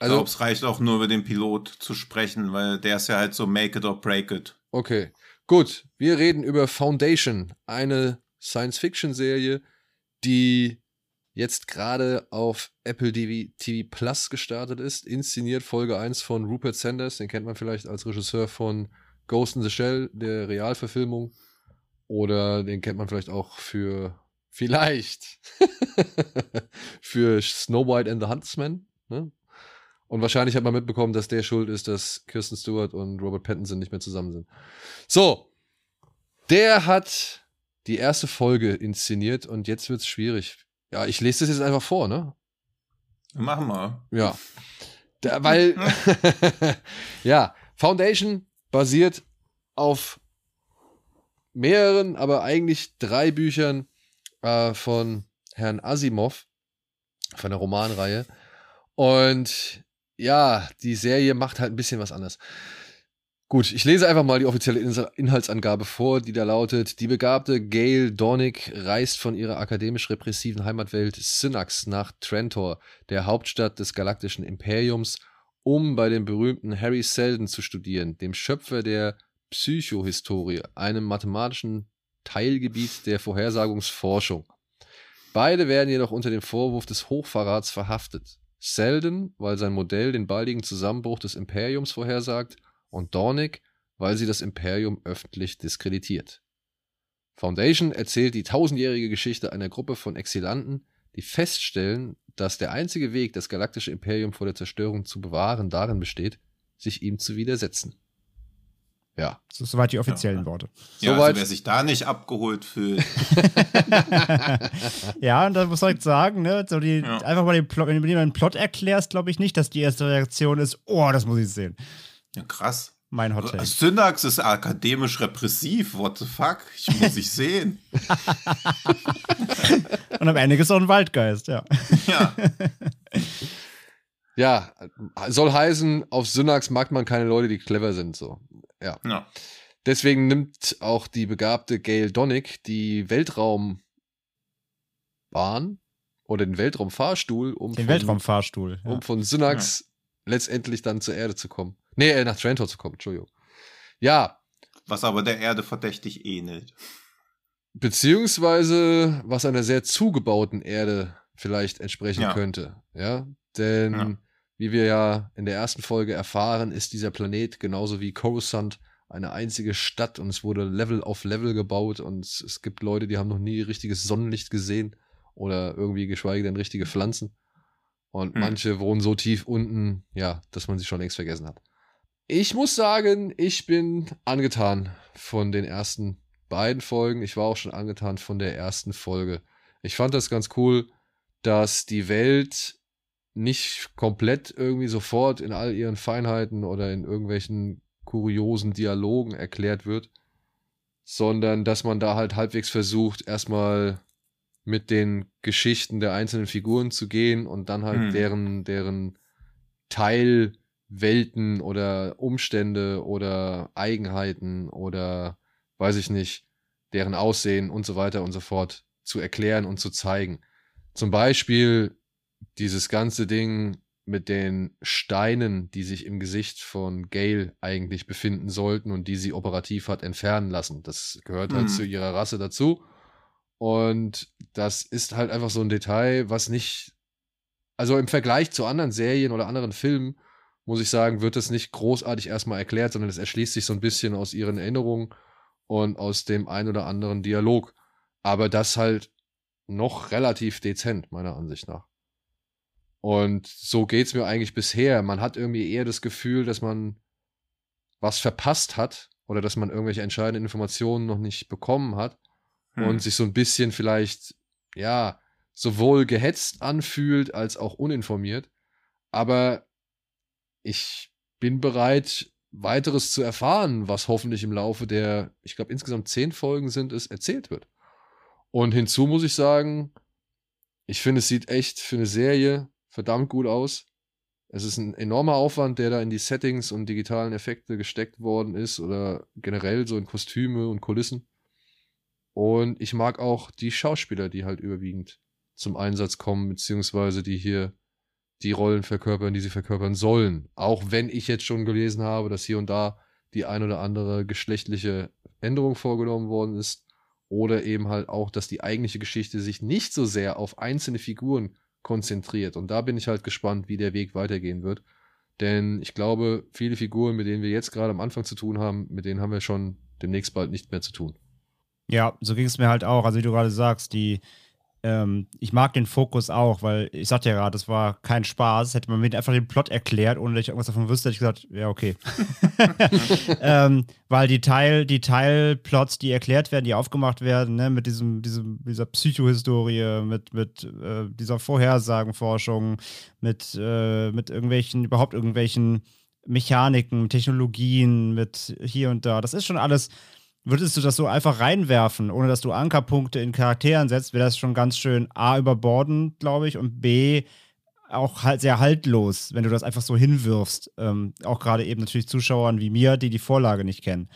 Also, es reicht auch nur über den Pilot zu sprechen, weil der ist ja halt so make it or break it. okay. Gut, wir reden über Foundation, eine Science-Fiction-Serie, die jetzt gerade auf Apple TV, TV Plus gestartet ist, inszeniert Folge 1 von Rupert Sanders, den kennt man vielleicht als Regisseur von Ghost in the Shell, der Realverfilmung. Oder den kennt man vielleicht auch für, vielleicht, (laughs) für Snow White and the Huntsman. Ne? Und wahrscheinlich hat man mitbekommen, dass der schuld ist, dass Kirsten Stewart und Robert Pattinson nicht mehr zusammen sind. So, der hat die erste Folge inszeniert und jetzt wird's schwierig. Ja, ich lese das jetzt einfach vor, ne? Machen wir. Ja. Da, weil, (laughs) (laughs) ja, Foundation basiert auf mehreren, aber eigentlich drei Büchern äh, von Herrn Asimov, von der Romanreihe. Und ja, die Serie macht halt ein bisschen was anders. Gut, ich lese einfach mal die offizielle Inhaltsangabe vor, die da lautet: Die begabte Gail Dornick reist von ihrer akademisch repressiven Heimatwelt Synax nach Trantor, der Hauptstadt des galaktischen Imperiums, um bei dem berühmten Harry Seldon zu studieren, dem Schöpfer der Psychohistorie, einem mathematischen Teilgebiet der Vorhersagungsforschung. Beide werden jedoch unter dem Vorwurf des Hochverrats verhaftet. Seldon, weil sein Modell den baldigen Zusammenbruch des Imperiums vorhersagt, und Dornick, weil sie das Imperium öffentlich diskreditiert. Foundation erzählt die tausendjährige Geschichte einer Gruppe von Exilanten, die feststellen, dass der einzige Weg, das galaktische Imperium vor der Zerstörung zu bewahren, darin besteht, sich ihm zu widersetzen. Ja. So, soweit die offiziellen Ja. Worte. Ja, Soweit- also wer sich da nicht abgeholt fühlt. (laughs) ja, und da muss ich sagen, ne, so die, Ja. einfach mal den Plot, wenn du mir einen Plot erklärst, glaube ich nicht, dass die erste Reaktion ist, oh, das muss ich sehen. Ja, krass. Mein Hot Take. Synax ist akademisch repressiv. What the fuck? Ich muss ich sehen. (laughs) (laughs) Und am Ende ist auch ein Waldgeist, ja. Ja. (laughs) Ja, soll heißen, auf Synax mag man keine Leute, die clever sind, so. Ja. ja. Deswegen nimmt auch die begabte Gail Donnick die Weltraumbahn oder den Weltraumfahrstuhl, um Den von, Weltraumfahrstuhl. Ja. um von Synax letztendlich dann zur Erde zu kommen. Nee, äh, nach Trantor zu kommen, Entschuldigung. Ja, Was aber der Erde verdächtig ähnelt. beziehungsweise was einer sehr zugebauten Erde vielleicht entsprechen Ja. könnte. Ja, denn Ja. wie wir ja in der ersten Folge erfahren, ist dieser Planet genauso wie Coruscant eine einzige Stadt und es wurde Level auf Level gebaut und es, es gibt Leute, die haben noch nie richtiges Sonnenlicht gesehen oder irgendwie geschweige denn richtige Pflanzen. Und Hm. manche wohnen so tief unten, ja, dass man sie schon längst vergessen hat. Ich muss sagen, ich bin angetan von den ersten beiden Folgen. Ich war auch schon angetan von der ersten Folge. Ich fand das ganz cool, dass die Welt nicht komplett irgendwie sofort in all ihren Feinheiten oder in irgendwelchen kuriosen Dialogen erklärt wird, sondern dass man da halt halbwegs versucht, erstmal mit den Geschichten der einzelnen Figuren zu gehen und dann halt hm. deren, deren Teilwelten oder Umstände oder Eigenheiten oder weiß ich nicht, deren Aussehen und so weiter und so fort zu erklären und zu zeigen. Zum Beispiel dieses ganze Ding mit den Steinen, die sich im Gesicht von Gail eigentlich befinden sollten und die sie operativ hat entfernen lassen. Das gehört halt mhm. zu ihrer Rasse dazu. Und das ist halt einfach so ein Detail, was nicht, also im Vergleich zu anderen Serien oder anderen Filmen, muss ich sagen, wird das nicht großartig erstmal erklärt, sondern es erschließt sich so ein bisschen aus ihren Erinnerungen und aus dem ein oder anderen Dialog. Aber das halt noch relativ dezent, meiner Ansicht nach. Und so geht's mir eigentlich bisher. Man hat irgendwie eher das Gefühl, dass man was verpasst hat oder dass man irgendwelche entscheidenden Informationen noch nicht bekommen hat hm. und sich so ein bisschen vielleicht, ja, sowohl gehetzt anfühlt als auch uninformiert. Aber ich bin bereit, weiteres zu erfahren, was hoffentlich im Laufe der, ich glaube, insgesamt zehn Folgen sind es, erzählt wird. Und hinzu muss ich sagen, ich finde, es sieht echt für eine Serie verdammt gut aus. Es ist ein enormer Aufwand, der da in die Settings und digitalen Effekte gesteckt worden ist oder generell so in Kostüme und Kulissen. Und ich mag auch die Schauspieler, die halt überwiegend zum Einsatz kommen, beziehungsweise die hier die Rollen verkörpern, die sie verkörpern sollen. Auch wenn ich jetzt schon gelesen habe, dass hier und da die ein oder andere geschlechtliche Änderung vorgenommen worden ist. Oder eben halt auch, dass die eigentliche Geschichte sich nicht so sehr auf einzelne Figuren konzentriert. Und da bin ich halt gespannt, wie der Weg weitergehen wird. Denn ich glaube, viele Figuren, mit denen wir jetzt gerade am Anfang zu tun haben, mit denen haben wir schon demnächst bald nicht mehr zu tun. Ja, so ging es mir halt auch. Also wie du gerade sagst, die, ähm, ich mag den Fokus auch, weil ich sagte ja gerade, das war kein Spaß. Hätte man mir einfach den Plot erklärt, ohne dass ich irgendwas davon wüsste, hätte ich gesagt, ja, okay. (laughs) ähm, weil die Teil, die Teilplots, die erklärt werden, die aufgemacht werden, ne, mit diesem, diesem, dieser Psychohistorie, mit, mit äh, dieser Vorhersagenforschung, mit, äh, mit irgendwelchen, überhaupt irgendwelchen Mechaniken, Technologien, mit hier und da. Das ist schon alles würdest du das so einfach reinwerfen, ohne dass du Ankerpunkte in Charakteren setzt, wäre das schon ganz schön A überbordend, glaube ich, und B auch halt sehr haltlos, wenn du das einfach so hinwirfst. Ähm, auch gerade eben natürlich Zuschauern wie mir, die die Vorlage nicht kennen.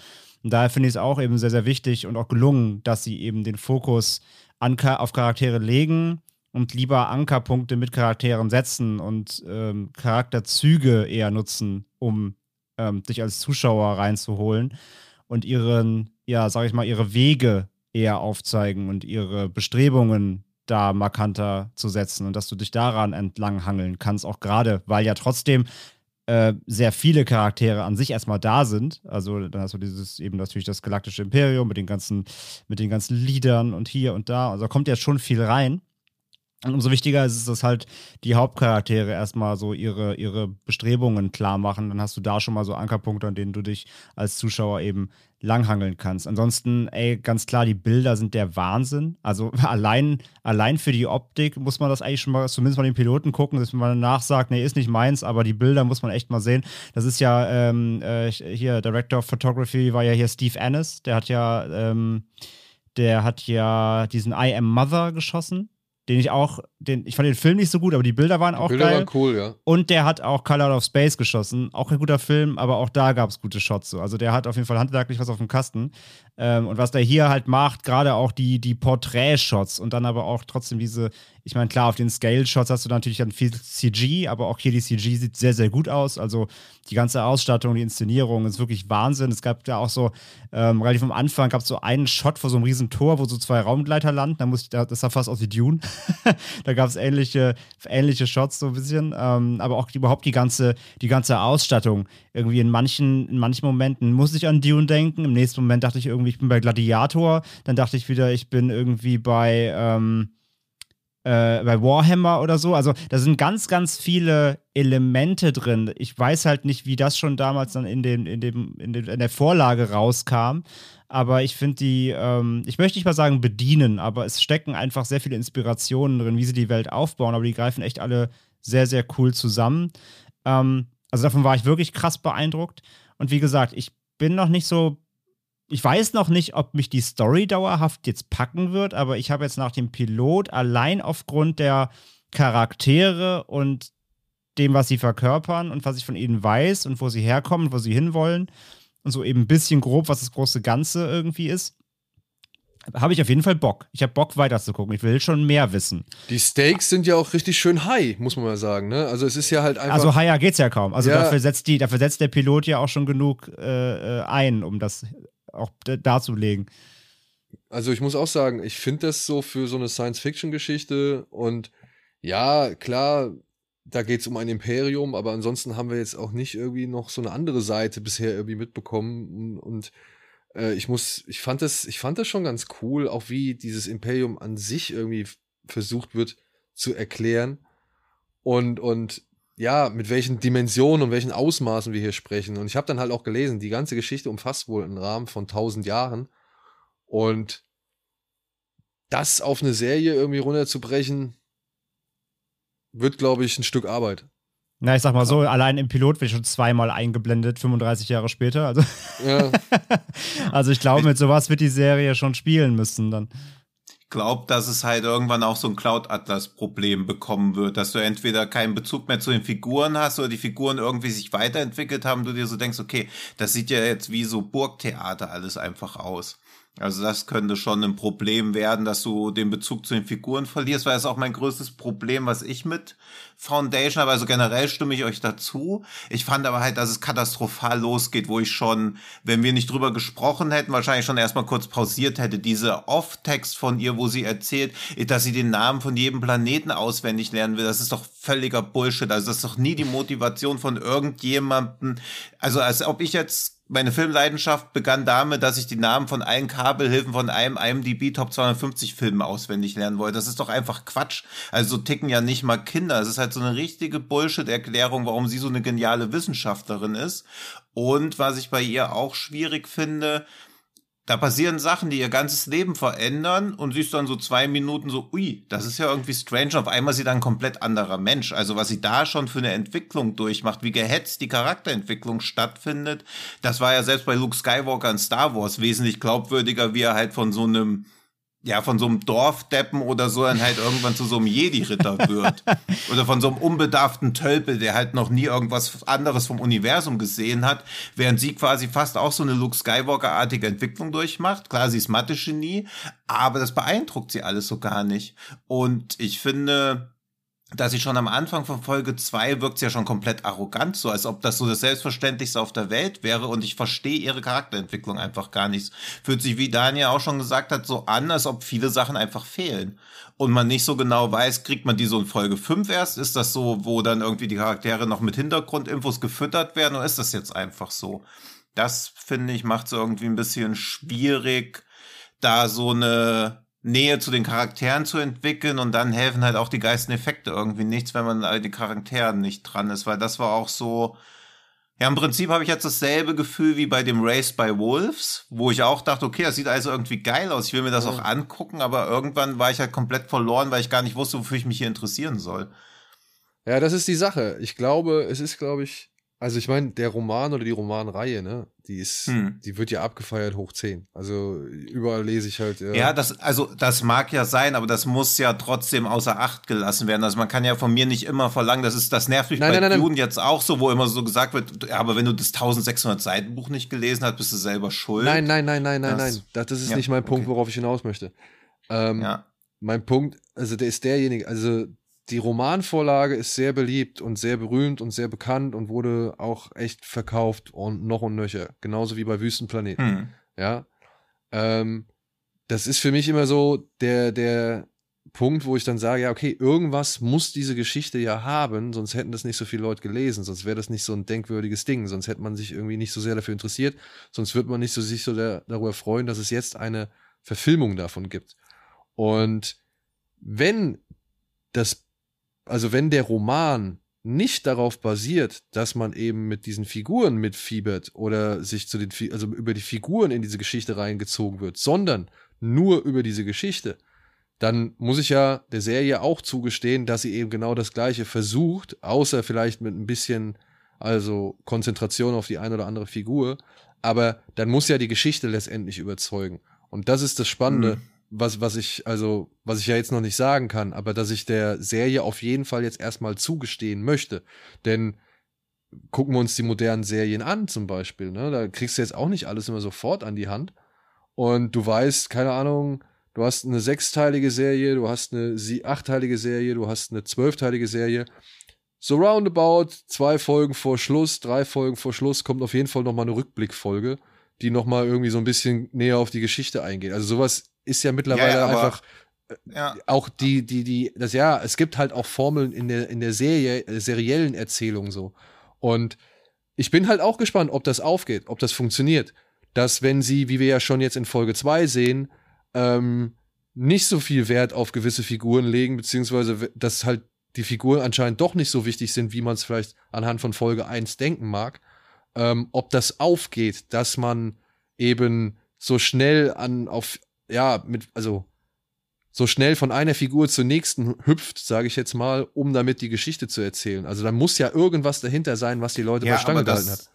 Und daher finde ich es auch eben sehr, sehr wichtig und auch gelungen, dass sie eben den Fokus an, auf Charaktere legen und lieber Ankerpunkte mit Charakteren setzen und ähm, Charakterzüge eher nutzen, um ähm, dich als Zuschauer reinzuholen und ihren ja, sag ich mal, ihre Wege eher aufzeigen und ihre Bestrebungen da markanter zu setzen und dass du dich daran entlang hangeln kannst, auch gerade, weil ja trotzdem äh, sehr viele Charaktere an sich erstmal da sind. Also dann hast du dieses eben natürlich das galaktische Imperium mit den ganzen, mit den ganzen Liedern und hier und da. Also da kommt ja schon viel rein. Und umso wichtiger ist es, dass halt die Hauptcharaktere erstmal so ihre, ihre Bestrebungen klar machen. Dann hast du da schon mal so Ankerpunkte, an denen du dich als Zuschauer eben langhangeln kannst. Ansonsten, ey, ganz klar, die Bilder sind der Wahnsinn. Also (laughs) allein, allein für die Optik muss man das eigentlich schon mal, zumindest mal den Piloten gucken, dass man danach sagt, nee, ist nicht meins, aber die Bilder muss man echt mal sehen. Das ist ja ähm, äh, hier, Director of Photography war ja hier Steve Annis, der hat ja, ähm, der hat ja diesen I Am Mother geschossen den ich auch, den, ich fand den Film nicht so gut, aber die Bilder waren die auch Bilder geil. Waren cool, ja. Und der hat auch Color Out of Space geschossen, auch ein guter Film, aber auch da gab es gute Shots so. Also der hat auf jeden Fall handwerklich was auf dem Kasten. Ähm, und was der hier halt macht, gerade auch die, die Porträt-Shots und dann aber auch trotzdem diese, ich meine, klar, auf den Scale-Shots hast du natürlich dann viel CG, aber auch hier die CG sieht sehr, sehr gut aus. Also die ganze Ausstattung, die Inszenierung ist wirklich Wahnsinn. Es gab ja auch so, ähm, relativ am Anfang gab es so einen Shot vor so einem riesen Tor, wo so zwei Raumgleiter landen. Da muss, das sah fast aus wie Dune. (laughs) da gab es ähnliche, ähnliche Shots so ein bisschen. Ähm, aber auch die, überhaupt die ganze, die ganze Ausstattung. Irgendwie in manchen, in manchen Momenten muss ich an Dune denken. Im nächsten Moment dachte ich irgendwie, ich bin bei Gladiator. Dann dachte ich wieder, ich bin irgendwie bei, ähm, äh, bei Warhammer oder so. Also da sind ganz, ganz viele Elemente drin. Ich weiß halt nicht, wie das schon damals dann in, den, in, dem, in, den, in der Vorlage rauskam. Aber ich finde die, ähm, ich möchte nicht mal sagen bedienen, aber es stecken einfach sehr viele Inspirationen drin, wie sie die Welt aufbauen. Aber die greifen echt alle sehr, sehr cool zusammen. Ähm, also davon war ich wirklich krass beeindruckt. Und wie gesagt, ich bin noch nicht so ich weiß noch nicht, ob mich die Story dauerhaft jetzt packen wird, aber ich habe jetzt nach dem Pilot allein aufgrund der Charaktere und dem, was sie verkörpern und was ich von ihnen weiß und wo sie herkommen, wo sie hinwollen und so eben ein bisschen grob, was das große Ganze irgendwie ist, habe ich auf jeden Fall Bock. Ich habe Bock weiter zu gucken. Ich will schon mehr wissen. Die Stakes sind ja auch richtig schön high, muss man mal sagen. Ne? Also es ist ja halt einfach. Also higher geht's ja kaum. Also ja. dafür setzt die, dafür setzt der Pilot ja auch schon genug äh, äh ein, um das auch darzulegen. Also ich muss auch sagen, ich finde das so für so eine Science-Fiction-Geschichte und ja, klar, da geht es um ein Imperium, aber ansonsten haben wir jetzt auch nicht irgendwie noch so eine andere Seite bisher irgendwie mitbekommen und, und äh, ich muss, ich fand das, ich fand das schon ganz cool, auch wie dieses Imperium an sich irgendwie versucht wird zu erklären und und ja, mit welchen Dimensionen und welchen Ausmaßen wir hier sprechen. Und ich habe dann halt auch gelesen, die ganze Geschichte umfasst wohl einen Rahmen von tausend Jahren. Und das auf eine Serie irgendwie runterzubrechen, wird, glaube ich, ein Stück Arbeit. Na, ich sag mal so, allein im Pilot wird schon zweimal eingeblendet, 35 Jahre später. Also, ja. (laughs) also ich glaube, mit sowas wird die Serie schon spielen müssen dann glaube, dass es halt irgendwann auch so ein Cloud-Atlas-Problem bekommen wird, dass du entweder keinen Bezug mehr zu den Figuren hast oder die Figuren irgendwie sich weiterentwickelt haben, du dir so denkst, okay, das sieht ja jetzt wie so Burgtheater alles einfach aus. Also das könnte schon ein Problem werden, dass du den Bezug zu den Figuren verlierst, weil das ist auch mein größtes Problem, was ich mit Foundation habe. Also generell stimme ich euch dazu. Ich fand aber halt, dass es katastrophal losgeht, wo ich schon, wenn wir nicht drüber gesprochen hätten, wahrscheinlich schon erstmal kurz pausiert hätte. Diese Off-Text von ihr, wo sie erzählt, dass sie den Namen von jedem Planeten auswendig lernen will, das ist doch völliger Bullshit. Also das ist doch nie die Motivation von irgendjemandem. Also als ob ich jetzt meine Filmleidenschaft begann damit, dass ich die Namen von allen Kabelhilfen von einem IMDb Top 250 Filmen auswendig lernen wollte. Das ist doch einfach Quatsch. Also so ticken ja nicht mal Kinder. Es ist halt so eine richtige Bullshit-Erklärung, warum sie so eine geniale Wissenschaftlerin ist. Und was ich bei ihr auch schwierig finde, da passieren Sachen, die ihr ganzes Leben verändern und sie ist dann so zwei Minuten so, ui, das ist ja irgendwie strange. Auf einmal sie ein komplett anderer Mensch. Also was sie da schon für eine Entwicklung durchmacht, wie gehetzt die Charakterentwicklung stattfindet, das war ja selbst bei Luke Skywalker in Star Wars wesentlich glaubwürdiger, wie er halt von so einem ja, von so einem Dorfdeppen oder so dann halt irgendwann zu so einem Jedi-Ritter wird. (laughs) oder von so einem unbedarften Tölpel, der halt noch nie irgendwas anderes vom Universum gesehen hat, während sie quasi fast auch so eine Luke Skywalker-artige Entwicklung durchmacht. Klar, sie ist Mathe-Genie, aber das beeindruckt sie alles so gar nicht. Und ich finde, dass sie schon am Anfang von Folge zwei wirkt sie ja schon komplett arrogant, so als ob das so das Selbstverständlichste auf der Welt wäre und ich verstehe ihre Charakterentwicklung einfach gar nicht. Fühlt sich, wie Daniel auch schon gesagt hat, so an, als ob viele Sachen einfach fehlen und man nicht so genau weiß, kriegt man die so in Folge fünf erst? Ist das so, wo dann irgendwie die Charaktere noch mit Hintergrundinfos gefüttert werden oder ist das jetzt einfach so? Das finde ich macht es irgendwie ein bisschen schwierig, da so eine Nähe zu den Charakteren zu entwickeln und dann helfen halt auch die geistigen Effekte irgendwie nichts, wenn man all die Charakteren nicht dran ist, weil das war auch so, ja, im Prinzip habe ich jetzt dasselbe Gefühl wie bei dem Race by Wolves, wo ich auch dachte, okay, das sieht also irgendwie geil aus, ich will mir das auch angucken, aber irgendwann war ich halt komplett verloren, weil ich gar nicht wusste, wofür ich mich hier interessieren soll. Ja, das ist die Sache. Ich glaube, es ist, glaube ich, also ich meine, der Roman oder die Romanreihe, ne, die ist, hm. die wird ja abgefeiert hoch 10. Also überall lese ich halt. Ja, ja, das, also das mag ja sein, aber das muss ja trotzdem außer Acht gelassen werden. Also man kann ja von mir nicht immer verlangen, das ist, das nervt mich nein, bei nein, Dune nein. jetzt auch so, wo immer so gesagt wird, ja, aber wenn du das 1600 Seiten Buch nicht gelesen hast, bist du selber schuld. Nein, nein, nein, nein, nein, das, nein. Das, das ist ja, nicht mein Punkt, okay. worauf ich hinaus möchte. Ähm, ja. Mein Punkt, also der ist derjenige, also die Romanvorlage ist sehr beliebt und sehr berühmt und sehr bekannt und wurde auch echt verkauft und noch und nöcher. Genauso wie bei Wüstenplaneten. Hm. Ja. Ähm, das ist für mich immer so der, der Punkt, wo ich dann sage, ja, okay, irgendwas muss diese Geschichte ja haben, sonst hätten das nicht so viele Leute gelesen, sonst wäre das nicht so ein denkwürdiges Ding, sonst hätte man sich irgendwie nicht so sehr dafür interessiert, sonst würde man nicht so sich so der, darüber freuen, dass es jetzt eine Verfilmung davon gibt. Und wenn das, also wenn der Roman nicht darauf basiert, dass man eben mit diesen Figuren mitfiebert oder sich zu den, also über die Figuren in diese Geschichte reingezogen wird, sondern nur über diese Geschichte, dann muss ich ja der Serie auch zugestehen, dass sie eben genau das Gleiche versucht, außer vielleicht mit ein bisschen, also Konzentration auf die eine oder andere Figur. Aber dann muss ja die Geschichte letztendlich überzeugen. Und das ist das Spannende, mhm. Was, was ich, also, was ich ja jetzt noch nicht sagen kann, aber dass ich der Serie auf jeden Fall jetzt erstmal zugestehen möchte. Denn gucken wir uns die modernen Serien an, zum Beispiel, ne? Da kriegst du jetzt auch nicht alles immer sofort an die Hand. Und du weißt, keine Ahnung, du hast eine sechsteilige Serie, du hast eine achtteilige Serie, du hast eine zwölfteilige Serie. So roundabout, zwei Folgen vor Schluss, drei Folgen vor Schluss kommt auf jeden Fall nochmal eine Rückblickfolge, die nochmal irgendwie so ein bisschen näher auf die Geschichte eingeht. Also sowas ist ja mittlerweile ja, ja, einfach äh, ja. auch die, die, die, das ja, es gibt halt auch Formeln in der, in der Serie, äh, seriellen Erzählung so. Und ich bin halt auch gespannt, ob das aufgeht, ob das funktioniert. Dass, wenn sie, wie wir ja schon jetzt in Folge 2 sehen, ähm, nicht so viel Wert auf gewisse Figuren legen, beziehungsweise dass halt die Figuren anscheinend doch nicht so wichtig sind, wie man es vielleicht anhand von Folge 1 denken mag, ähm, ob das aufgeht, dass man eben so schnell an auf, ja, mit, also so schnell von einer Figur zur nächsten hüpft, sage ich jetzt mal, um damit die Geschichte zu erzählen. Also da muss ja irgendwas dahinter sein, was die Leute ja, bei Stange gehalten hat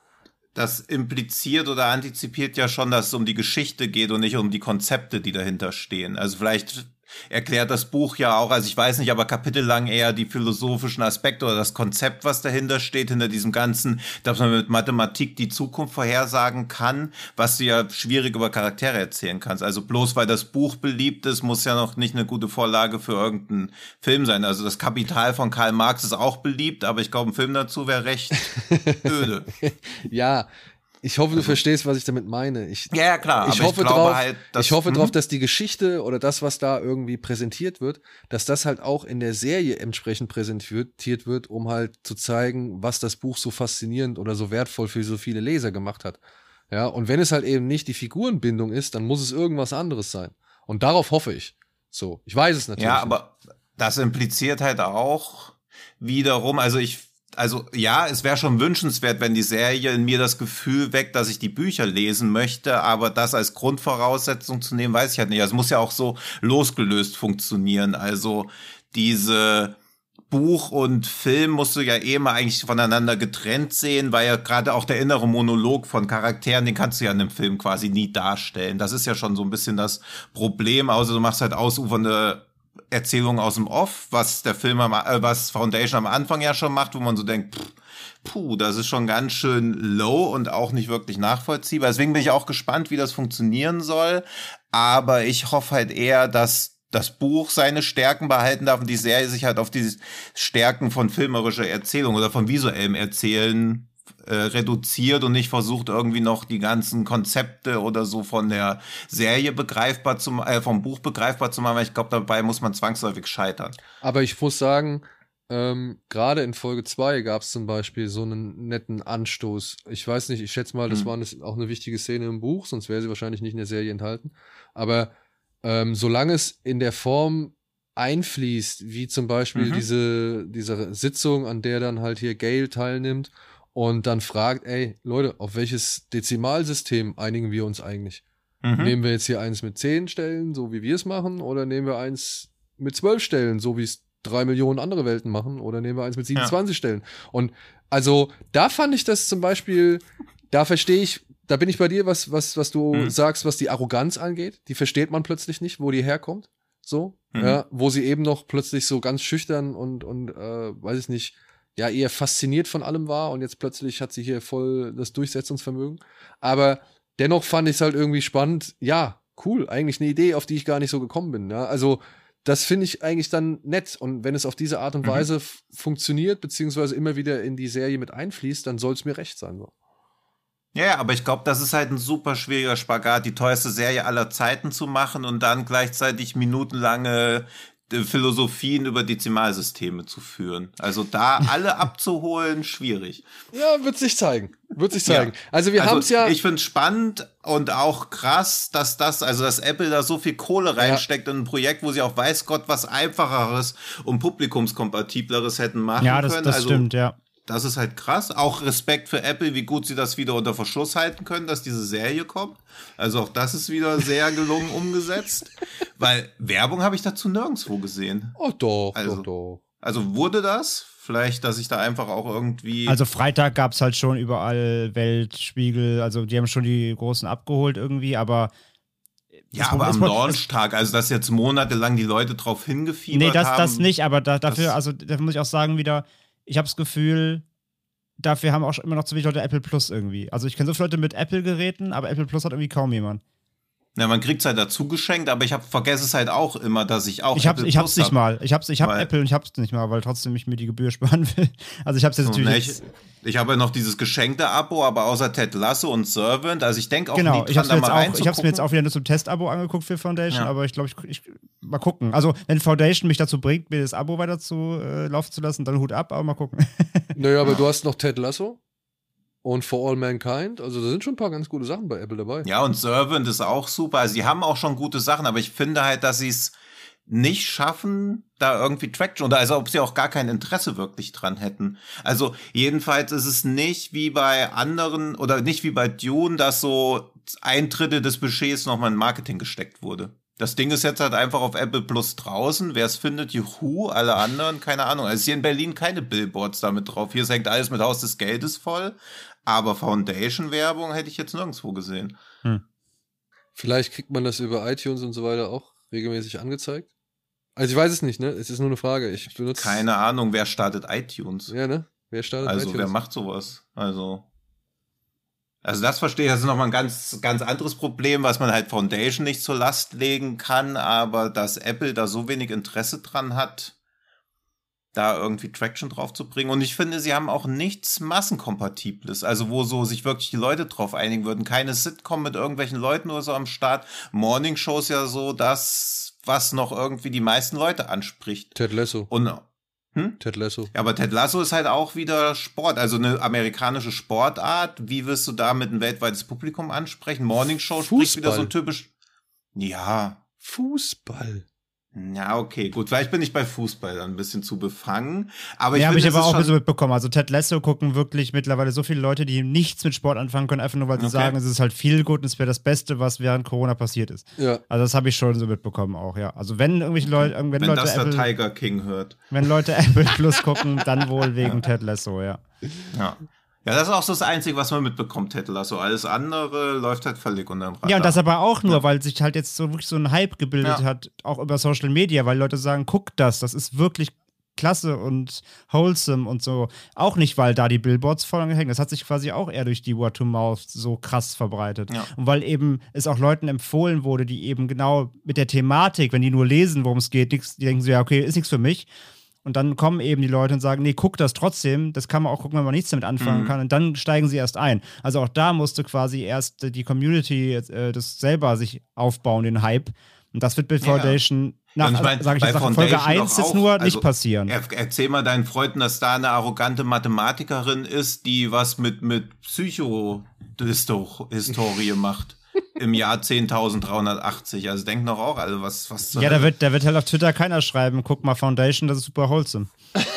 das impliziert oder antizipiert ja schon, dass es um die Geschichte geht und nicht um die Konzepte, die dahinter stehen. Also vielleicht erklärt das Buch ja auch, also ich weiß nicht, aber kapitellang eher die philosophischen Aspekte oder das Konzept, was dahinter steht, hinter diesem Ganzen, dass man mit Mathematik die Zukunft vorhersagen kann, was du ja schwierig über Charaktere erzählen kannst. Also bloß weil das Buch beliebt ist, muss ja noch nicht eine gute Vorlage für irgendeinen Film sein. Also das Kapital von Karl Marx ist auch beliebt, aber ich glaube, ein Film dazu wäre recht (laughs) öde. ja, ich hoffe, du verstehst, was ich damit meine. Ich, ja, ja, klar. Ich hoffe, ich drauf, halt, dass, ich hoffe drauf, mhm. dass die Geschichte oder das, was da irgendwie präsentiert wird, dass das halt auch in der Serie entsprechend präsentiert wird, um halt zu zeigen, was das Buch so faszinierend oder so wertvoll für so viele Leser gemacht hat. Ja, und wenn es halt eben nicht die Figurenbindung ist, dann muss es irgendwas anderes sein. Und darauf hoffe ich. So, ich weiß es natürlich. Ja, aber nicht. das impliziert halt auch wiederum, also ich also ja, es wäre schon wünschenswert, wenn die Serie in mir das Gefühl weckt, dass ich die Bücher lesen möchte, aber das als Grundvoraussetzung zu nehmen, weiß ich halt nicht. Also es muss ja auch so losgelöst funktionieren. Also diese Buch und Film musst du ja eh mal eigentlich voneinander getrennt sehen, weil ja gerade auch der innere Monolog von Charakteren, den kannst du ja in einem Film quasi nie darstellen. Das ist ja schon so ein bisschen das Problem, außer du machst halt ausufernde Erzählungen aus dem Off, was der Film, am, äh, was Foundation am Anfang ja schon macht, wo man so denkt, pff, puh, das ist schon ganz schön low und auch nicht wirklich nachvollziehbar. Deswegen bin ich auch gespannt, wie das funktionieren soll. Aber ich hoffe halt eher, dass das Buch seine Stärken behalten darf und die Serie sich halt auf die Stärken von filmerischer Erzählung oder von visuellem Erzählen äh, reduziert und nicht versucht irgendwie noch die ganzen Konzepte oder so von der Serie begreifbar zu äh, vom Buch begreifbar zu machen, weil ich glaube, dabei muss man zwangsläufig scheitern. Aber ich muss sagen, ähm, gerade in Folge 2 gab es zum Beispiel so einen netten Anstoß. Ich weiß nicht, ich schätze mal, das mhm. war eine, auch eine wichtige Szene im Buch, sonst wäre sie wahrscheinlich nicht in der Serie enthalten. Aber ähm, solange es in der Form einfließt, wie zum Beispiel mhm. diese, diese Sitzung, an der dann halt hier Gail teilnimmt und dann fragt, ey, Leute, auf welches Dezimalsystem einigen wir uns eigentlich? Mhm. Nehmen wir jetzt hier eins mit zehn Stellen, so wie wir es machen, oder nehmen wir eins mit zwölf Stellen, so wie es drei Millionen andere Welten machen, oder nehmen wir eins mit 27 ja. Stellen? Und also da fand ich das zum Beispiel, da verstehe ich, da bin ich bei dir, was, was, was du mhm. sagst, was die Arroganz angeht. Die versteht man plötzlich nicht, wo die herkommt. So, mhm. ja, wo sie eben noch plötzlich so ganz schüchtern und, und äh, weiß ich nicht, ja eher fasziniert von allem war und jetzt plötzlich hat sie hier voll das Durchsetzungsvermögen. Aber dennoch fand ich es halt irgendwie spannend. Ja, cool, eigentlich eine Idee, auf die ich gar nicht so gekommen bin. Ja? Also das finde ich eigentlich dann nett. Und wenn es auf diese Art und mhm. Weise funktioniert, beziehungsweise immer wieder in die Serie mit einfließt, dann soll es mir recht sein. So. Ja, aber ich glaube, das ist halt ein super schwieriger Spagat, die teuerste Serie aller Zeiten zu machen und dann gleichzeitig minutenlange Philosophien über Dezimalsysteme zu führen. Also da alle (laughs) abzuholen, schwierig. Ja, wird sich zeigen. Wird sich zeigen. Ja. Also wir also haben es ja. Ich finde spannend und auch krass, dass das, also dass Apple da so viel Kohle reinsteckt ja. in ein Projekt, wo sie auch weiß Gott was einfacheres und publikumskompatibleres hätten machen ja, das, können. Das also, stimmt, ja. Das ist halt krass. Auch Respekt für Apple, wie gut sie das wieder unter Verschluss halten können, dass diese Serie kommt. Also auch das ist wieder sehr gelungen umgesetzt. (laughs) Weil Werbung habe ich dazu nirgendwo gesehen. Oh doch, also, doch, doch. Also wurde das? Vielleicht, dass ich da einfach auch irgendwie. Also Freitag gab es halt schon überall Weltspiegel, also die haben schon die großen abgeholt irgendwie, aber ja, aber am Launchtag, also dass jetzt monatelang die Leute drauf hingefiebert nee, das, haben. Nee, das nicht, aber da, dafür, also da muss ich auch sagen wieder, ich habe das Gefühl, dafür haben auch immer noch zu wenig Leute Apple Plus irgendwie. Also ich kenne so viele Leute mit Apple-Geräten, aber Apple Plus hat irgendwie kaum jemand. Ja, man kriegt es halt dazu geschenkt, aber ich hab, vergesse es halt auch immer, dass ich auch ich hab, Apple ich hab's Plus nicht hab. mal. Ich hab's, ich hab Apple und ich hab's nicht mal, weil trotzdem ich mir die Gebühr (laughs) sparen will. Also ich hab's jetzt so, natürlich. Ne, ich, ich habe ja noch dieses geschenkte Abo, aber außer Ted Lasso und Servant, also ich denke auch genau, nie dran, ich hab's da mal auch, Ich hab's mir jetzt auch wieder nur zum Testabo angeguckt für Foundation, ja. aber ich glaube, ich, ich, mal gucken. Also wenn Foundation mich dazu bringt, mir das Abo weiter zu äh, laufen zu lassen, dann Hut ab, aber mal gucken. (laughs) naja, aber du hast noch Ted Lasso und For All Mankind. Also da sind schon ein paar ganz gute Sachen bei Apple dabei. Ja, und Servant ist auch super. Also, sie haben auch schon gute Sachen, aber ich finde halt, dass sie es nicht schaffen, da irgendwie Traction oder also ob sie auch gar kein Interesse wirklich dran hätten. Also jedenfalls ist es nicht wie bei anderen oder nicht wie bei Dune, dass so ein Drittel des Budgets nochmal in Marketing gesteckt wurde. Das Ding ist jetzt halt einfach auf Apple Plus draußen. Wer es findet, juhu, alle anderen, keine Ahnung. Also hier in Berlin keine Billboards damit drauf. Hier hängt alles mit Haus des Geldes voll. Aber Foundation-Werbung hätte ich jetzt nirgendwo gesehen. Hm. Vielleicht kriegt man das über iTunes und so weiter auch regelmäßig angezeigt. Also ich weiß es nicht, ne? Es ist nur eine Frage. Ich benutze. Keine Ahnung, wer startet iTunes? Ja, ne? Wer startet also, iTunes? Also wer macht sowas? Also. Also das verstehe ich, das ist nochmal ein ganz, ganz anderes Problem, was man halt Foundation nicht zur Last legen kann, aber dass Apple da so wenig Interesse dran hat, da irgendwie Traction drauf zu bringen. Und ich finde, sie haben auch nichts Massenkompatibles. Also, wo so sich wirklich die Leute drauf einigen würden. Keine Sitcom mit irgendwelchen Leuten oder so am Start. Morning Shows ja so das, was noch irgendwie die meisten Leute anspricht. Ted Lasso. Und, hm? Ted Lasso. Ja, aber Ted Lasso ist halt auch wieder Sport, also eine amerikanische Sportart. Wie wirst du damit ein weltweites Publikum ansprechen? Morning Show Fußball. spricht wieder so typisch. Ja. Fußball. Ja, okay, gut. Vielleicht bin ich bei Fußball dann ein bisschen zu befangen. Aber ich ja, habe ich aber auch so mitbekommen. Also Ted Lasso gucken wirklich mittlerweile so viele Leute, die nichts mit Sport anfangen können, einfach nur weil sie okay. sagen, es ist halt viel gut und es wäre das Beste, was während Corona passiert ist. Ja. Also das habe ich schon so mitbekommen auch, ja. Also wenn irgendwelche Leute, wenn, wenn Leute das Apple, der Tiger King hört. Wenn Leute (laughs) Apple Plus gucken, dann wohl wegen Ted Lasso, ja. Ja. Ja, das ist auch so das Einzige, was man mitbekommt hätte. Also alles andere läuft halt völlig unter dem Radar. Ja, und das aber auch nur, ja. weil sich halt jetzt so wirklich so ein Hype gebildet ja. hat, auch über Social Media, weil Leute sagen, guck das, das ist wirklich klasse und wholesome und so. Auch nicht, weil da die Billboards voll. Das hat sich quasi auch eher durch die Word to Mouth so krass verbreitet. Ja. Und weil eben es auch Leuten empfohlen wurde, die eben genau mit der Thematik, wenn die nur lesen, worum es geht, nix, die denken so, ja, okay, ist nichts für mich. Und dann kommen eben die Leute und sagen, nee, guck das trotzdem. Das kann man auch gucken, wenn man nichts damit anfangen mhm. kann. Und dann steigen sie erst ein. Also auch da musste quasi erst die Community äh, das selber sich aufbauen, den Hype. Und das wird bei Foundation ja. nach, ich sage ich jetzt nach Folge 1 jetzt nur also, nicht passieren. Er, erzähl mal deinen Freunden, dass da eine arrogante Mathematikerin ist, die was mit, mit Psychohistorie macht im Jahr 10.380. Also denken doch auch alle, was, was Ja, da wird, da wird halt auf Twitter keiner schreiben, guck mal Foundation, das ist super wholesome. (laughs)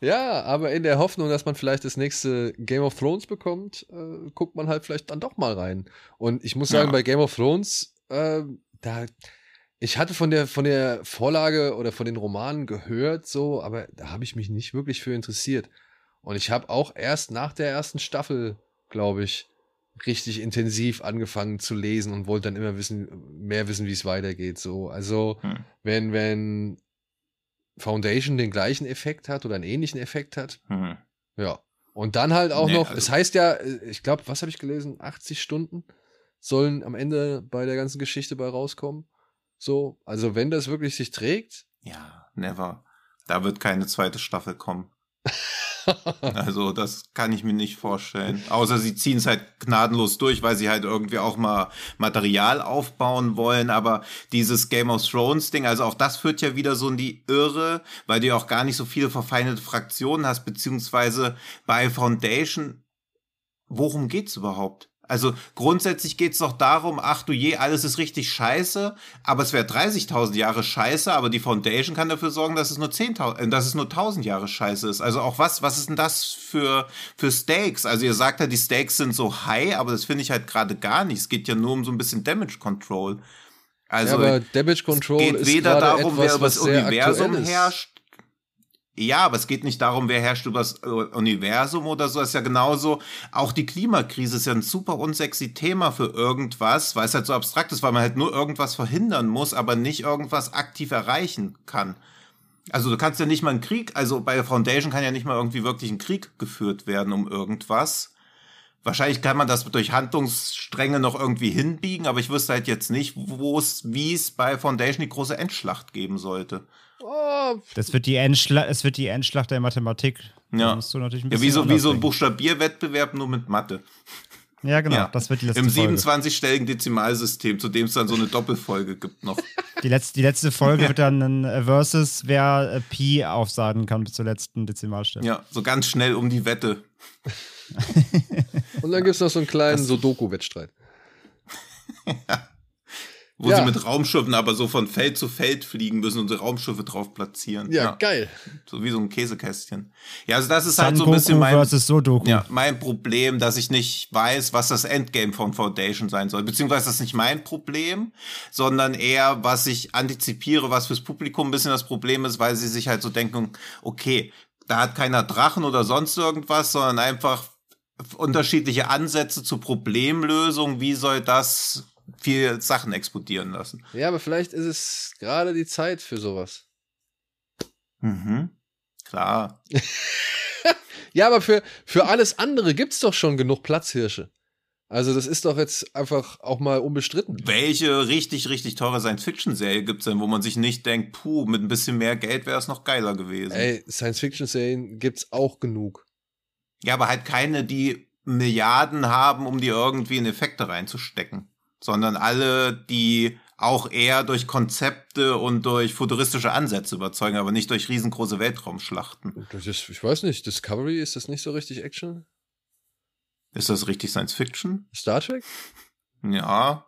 ja, aber in der Hoffnung, dass man vielleicht das nächste Game of Thrones bekommt, äh, guckt man halt vielleicht dann doch mal rein. Und ich muss sagen, ja. bei Game of Thrones, äh, da, ich hatte von der, von der Vorlage oder von den Romanen gehört, so, aber da habe ich mich nicht wirklich für interessiert. Und ich habe auch erst nach der ersten Staffel, glaube ich, richtig intensiv angefangen zu lesen und wollte dann immer wissen, mehr wissen, wie es weitergeht. So, also hm. wenn, wenn Foundation den gleichen Effekt hat oder einen ähnlichen Effekt hat, hm. ja. Und dann halt auch nee, noch, also es heißt ja, ich glaube, was habe ich gelesen? 80 Stunden sollen am Ende bei der ganzen Geschichte bei rauskommen. So, also wenn das wirklich sich trägt. Ja, never. Da wird keine zweite Staffel kommen. (laughs) also das kann ich mir nicht vorstellen. Außer sie ziehen es halt gnadenlos durch, weil sie halt irgendwie auch mal Material aufbauen wollen. Aber dieses Game of Thrones Ding, also auch das führt ja wieder so in die Irre, weil du ja auch gar nicht so viele verfeindete Fraktionen hast, beziehungsweise bei Foundation, worum geht's überhaupt? Also grundsätzlich geht's doch darum, ach du je, alles ist richtig scheiße, aber es wäre 30.000 Jahre scheiße, aber die Foundation kann dafür sorgen, dass es nur 10.000, äh, dass es nur 1.000 Jahre scheiße ist. Also auch was, was ist denn das für, für Stakes? Also ihr sagt ja, die Stakes sind so high, aber das finde ich halt gerade gar nicht. Es geht ja nur um so ein bisschen Damage Control. Also ja, aber Damage Control es geht weder darum, etwas, wer über das Universum herrscht, ja, aber es geht nicht darum, wer herrscht über das äh, Universum oder so. Das ist ja genauso. Auch die Klimakrise ist ja ein super unsexy Thema für irgendwas, weil es halt so abstrakt ist, weil man halt nur irgendwas verhindern muss, aber nicht irgendwas aktiv erreichen kann. Also du kannst ja nicht mal einen Krieg, also bei der Foundation kann ja nicht mal irgendwie wirklich ein Krieg geführt werden um irgendwas. Wahrscheinlich kann man das durch Handlungsstränge noch irgendwie hinbiegen, aber ich wüsste halt jetzt nicht, wo es, wie es bei Foundation die große Endschlacht geben sollte. Oh. Das wird die Endschlacht, es wird die Endschlacht der Mathematik. Ja, musst du natürlich ein ja wie so, wie so ein Buchstabierwettbewerb, nur mit Mathe. Ja, genau, ja. das wird die letzte Im 27-stelligen Dezimalsystem, zu dem es dann so eine Doppelfolge gibt noch. (laughs) Die letzte, die letzte Folge wird dann ein äh, Versus, wer äh, Pi aufsagen kann bis zur letzten Dezimalstelle. Ja, so ganz schnell um die Wette. (laughs) Und dann gibt es noch so einen kleinen Sudoku-Wettstreit. (laughs) ja wo ja. sie mit Raumschiffen aber so von Feld zu Feld fliegen müssen und so Raumschiffe drauf platzieren. Ja, ja, geil. So wie so ein Käsekästchen. Ja, also das ist San halt so ein bisschen mein, ja, mein Problem, dass ich nicht weiß, was das Endgame von Foundation sein soll. Beziehungsweise das ist nicht mein Problem, sondern eher, was ich antizipiere, was fürs Publikum ein bisschen das Problem ist, weil sie sich halt so denken, okay, da hat keiner Drachen oder sonst irgendwas, sondern einfach unterschiedliche Ansätze zur Problemlösung. Wie soll das viel Sachen explodieren lassen. Ja, aber vielleicht ist es gerade die Zeit für sowas. Mhm. Klar. (laughs) ja, aber für, für alles andere gibt es doch schon genug Platzhirsche. Also, das ist doch jetzt einfach auch mal unbestritten. Welche richtig, richtig teure Science-Fiction-Serie gibt es denn, wo man sich nicht denkt, puh, mit ein bisschen mehr Geld wäre es noch geiler gewesen? Ey, Science-Fiction-Serien gibt es auch genug. Ja, aber halt keine, die Milliarden haben, um die irgendwie in Effekte reinzustecken sondern alle, die auch eher durch Konzepte und durch futuristische Ansätze überzeugen, aber nicht durch riesengroße Weltraumschlachten. Das ist, ich weiß nicht, Discovery, ist das nicht so richtig Action? Ist das richtig Science Fiction? Star Trek? Ja,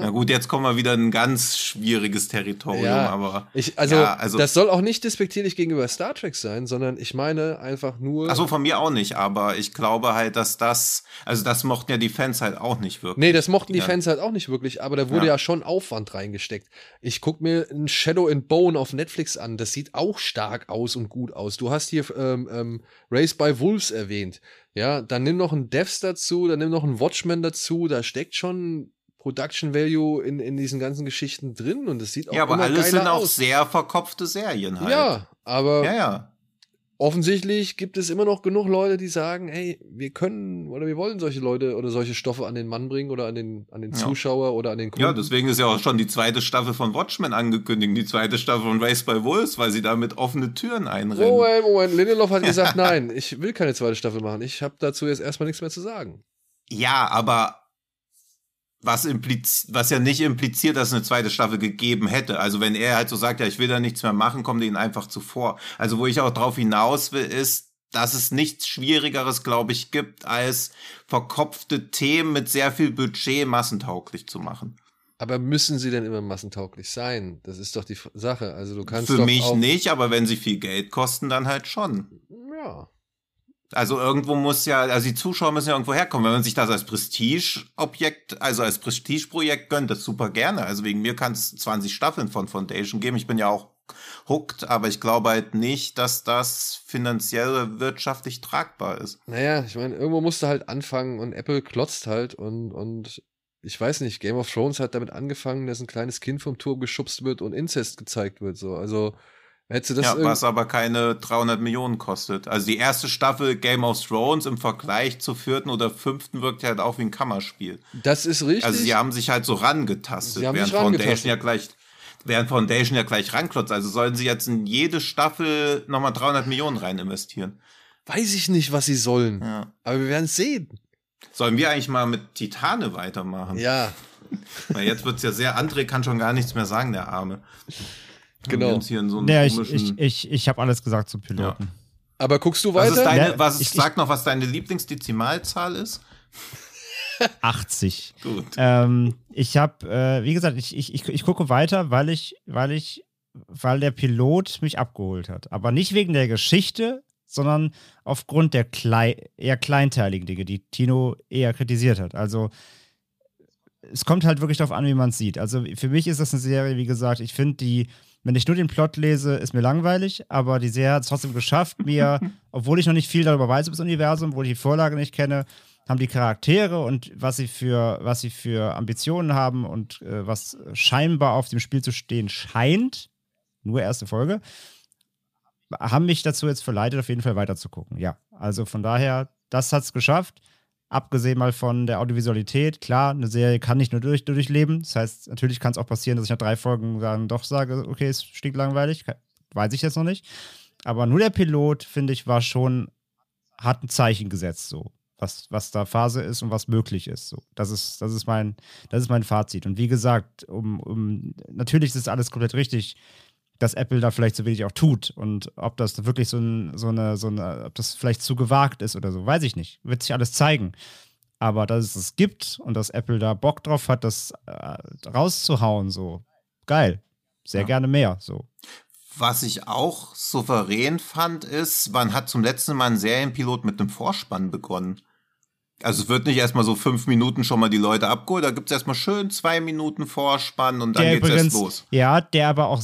na gut, jetzt kommen wir wieder in ein ganz schwieriges Territorium, ja, aber. Ich, also, ja, also, das soll auch nicht despektierlich gegenüber Star Trek sein, sondern ich meine einfach nur. Achso, von mir auch nicht, aber ich glaube halt, dass das, also das mochten ja die Fans halt auch nicht wirklich. Nee, das mochten die Fans halt auch nicht wirklich, aber da wurde ja, ja schon Aufwand reingesteckt. Ich guck mir ein Shadow and Bone auf Netflix an, das sieht auch stark aus und gut aus. Du hast hier ähm, ähm, Race by Wolves erwähnt. Ja, dann nimm noch einen Devs dazu, dann nimm noch einen Watchman dazu, da steckt schon Production Value in, in diesen ganzen Geschichten drin und es sieht auch Ja, aber alles sind auch sehr verkopfte Serien halt. Ja, aber ja, ja. offensichtlich gibt es immer noch genug Leute, die sagen, hey, wir können oder wir wollen solche Leute oder solche Stoffe an den Mann bringen oder an den, an den Zuschauer ja. oder an den Kunden. Ja, deswegen ist ja auch schon die zweite Staffel von Watchmen angekündigt, die zweite Staffel von Race by Wolves, weil sie damit offene Türen einrennen. Moment, Moment, Lindelof hat gesagt, (laughs) nein, ich will keine zweite Staffel machen. Ich habe dazu jetzt erstmal nichts mehr zu sagen. Ja, aber was, impliz was ja nicht impliziert, dass es eine zweite Staffel gegeben hätte. Also wenn er halt so sagt, ja, ich will da nichts mehr machen, kommt ihnen einfach zuvor. Also wo ich auch drauf hinaus will, ist, dass es nichts Schwierigeres, glaube ich, gibt, als verkopfte Themen mit sehr viel Budget massentauglich zu machen. Aber müssen sie denn immer massentauglich sein? Das ist doch die Sache. Also du kannst Für mich nicht, aber wenn sie viel Geld kosten, dann halt schon. Ja. Also irgendwo muss ja, also die Zuschauer müssen ja irgendwo herkommen. Wenn man sich das als Prestigeobjekt, also als Prestigeprojekt gönnt, das super gerne. Also wegen mir kann es 20 Staffeln von Foundation geben. Ich bin ja auch hooked, aber ich glaube halt nicht, dass das finanziell wirtschaftlich tragbar ist. Naja, ich meine, irgendwo musst du halt anfangen und Apple klotzt halt und, und ich weiß nicht, Game of Thrones hat damit angefangen, dass ein kleines Kind vom Turm geschubst wird und Inzest gezeigt wird, so. Also, Hättest du das ja, was aber keine 300 Millionen kostet. Also die erste Staffel Game of Thrones im Vergleich zur vierten oder fünften wirkt halt auch wie ein Kammerspiel. Das ist richtig. Also sie haben sich halt so rangetastet, während Foundation ja gleich während Foundation ja gleich ranklotzt. Also sollen sie jetzt in jede Staffel nochmal 300 Millionen rein investieren. Weiß ich nicht, was sie sollen. Ja. Aber wir werden es sehen. Sollen wir eigentlich mal mit Titane weitermachen? Ja, Weil jetzt wird's ja sehr, André kann schon gar nichts mehr sagen, der Arme. Genau. Hier in so einen Ja, ich, ich, ich, ich habe alles gesagt zum Piloten. aber guckst du was ist weiter? deine, Ja, was, ich- sag noch, was deine Lieblingsdezimalzahl ist? (laughs) 80. Gut. Ähm, ich habe, äh, wie gesagt, ich, ich, ich, ich gucke weiter, weil ich, weil ich, weil der Pilot mich abgeholt hat. Aber nicht wegen der Geschichte, sondern aufgrund der klei eher kleinteiligen Dinge, die Tino eher kritisiert hat. Also es kommt halt wirklich darauf an, wie man es sieht. Also für mich ist das eine Serie, wie gesagt, ich finde die, wenn ich nur den Plot lese, ist mir langweilig, aber die Serie hat es trotzdem geschafft, (laughs) mir, obwohl ich noch nicht viel darüber weiß über das Universum, obwohl ich die Vorlage nicht kenne, haben die Charaktere und was sie für, was sie für Ambitionen haben und äh, was scheinbar auf dem Spiel zu stehen scheint, nur erste Folge, haben mich dazu jetzt verleitet, auf jeden Fall weiterzugucken. Ja, also von daher, das hat es geschafft. Abgesehen mal von der Audiovisualität, klar, eine Serie kann nicht nur durch, durchleben. Das heißt, natürlich kann es auch passieren, dass ich nach drei Folgen dann doch sage, okay, es stinkt langweilig. Weiß ich jetzt noch nicht. Aber nur der Pilot, finde ich, war schon, hat ein Zeichen gesetzt, so. Was, was da Phase ist und was möglich ist. So. Das ist, das ist mein, das ist mein Fazit. Und wie gesagt, um, um, natürlich ist alles komplett richtig, dass Apple da vielleicht so wenig auch tut. Und ob das wirklich so, ein, so, eine, so eine, ob das vielleicht zu gewagt ist oder so, weiß ich nicht. Wird sich alles zeigen. Aber dass es es gibt und dass Apple da Bock drauf hat, das äh, rauszuhauen, so geil. Sehr Ja. gerne mehr. So. Was ich auch souverän fand, ist, man hat zum letzten Mal einen Serienpilot mit einem Vorspann begonnen. Also es wird nicht erstmal so fünf Minuten schon mal die Leute abgeholt, da gibt's erstmal schön zwei Minuten Vorspann und dann der geht's übrigens, erst los. ja, der aber auch,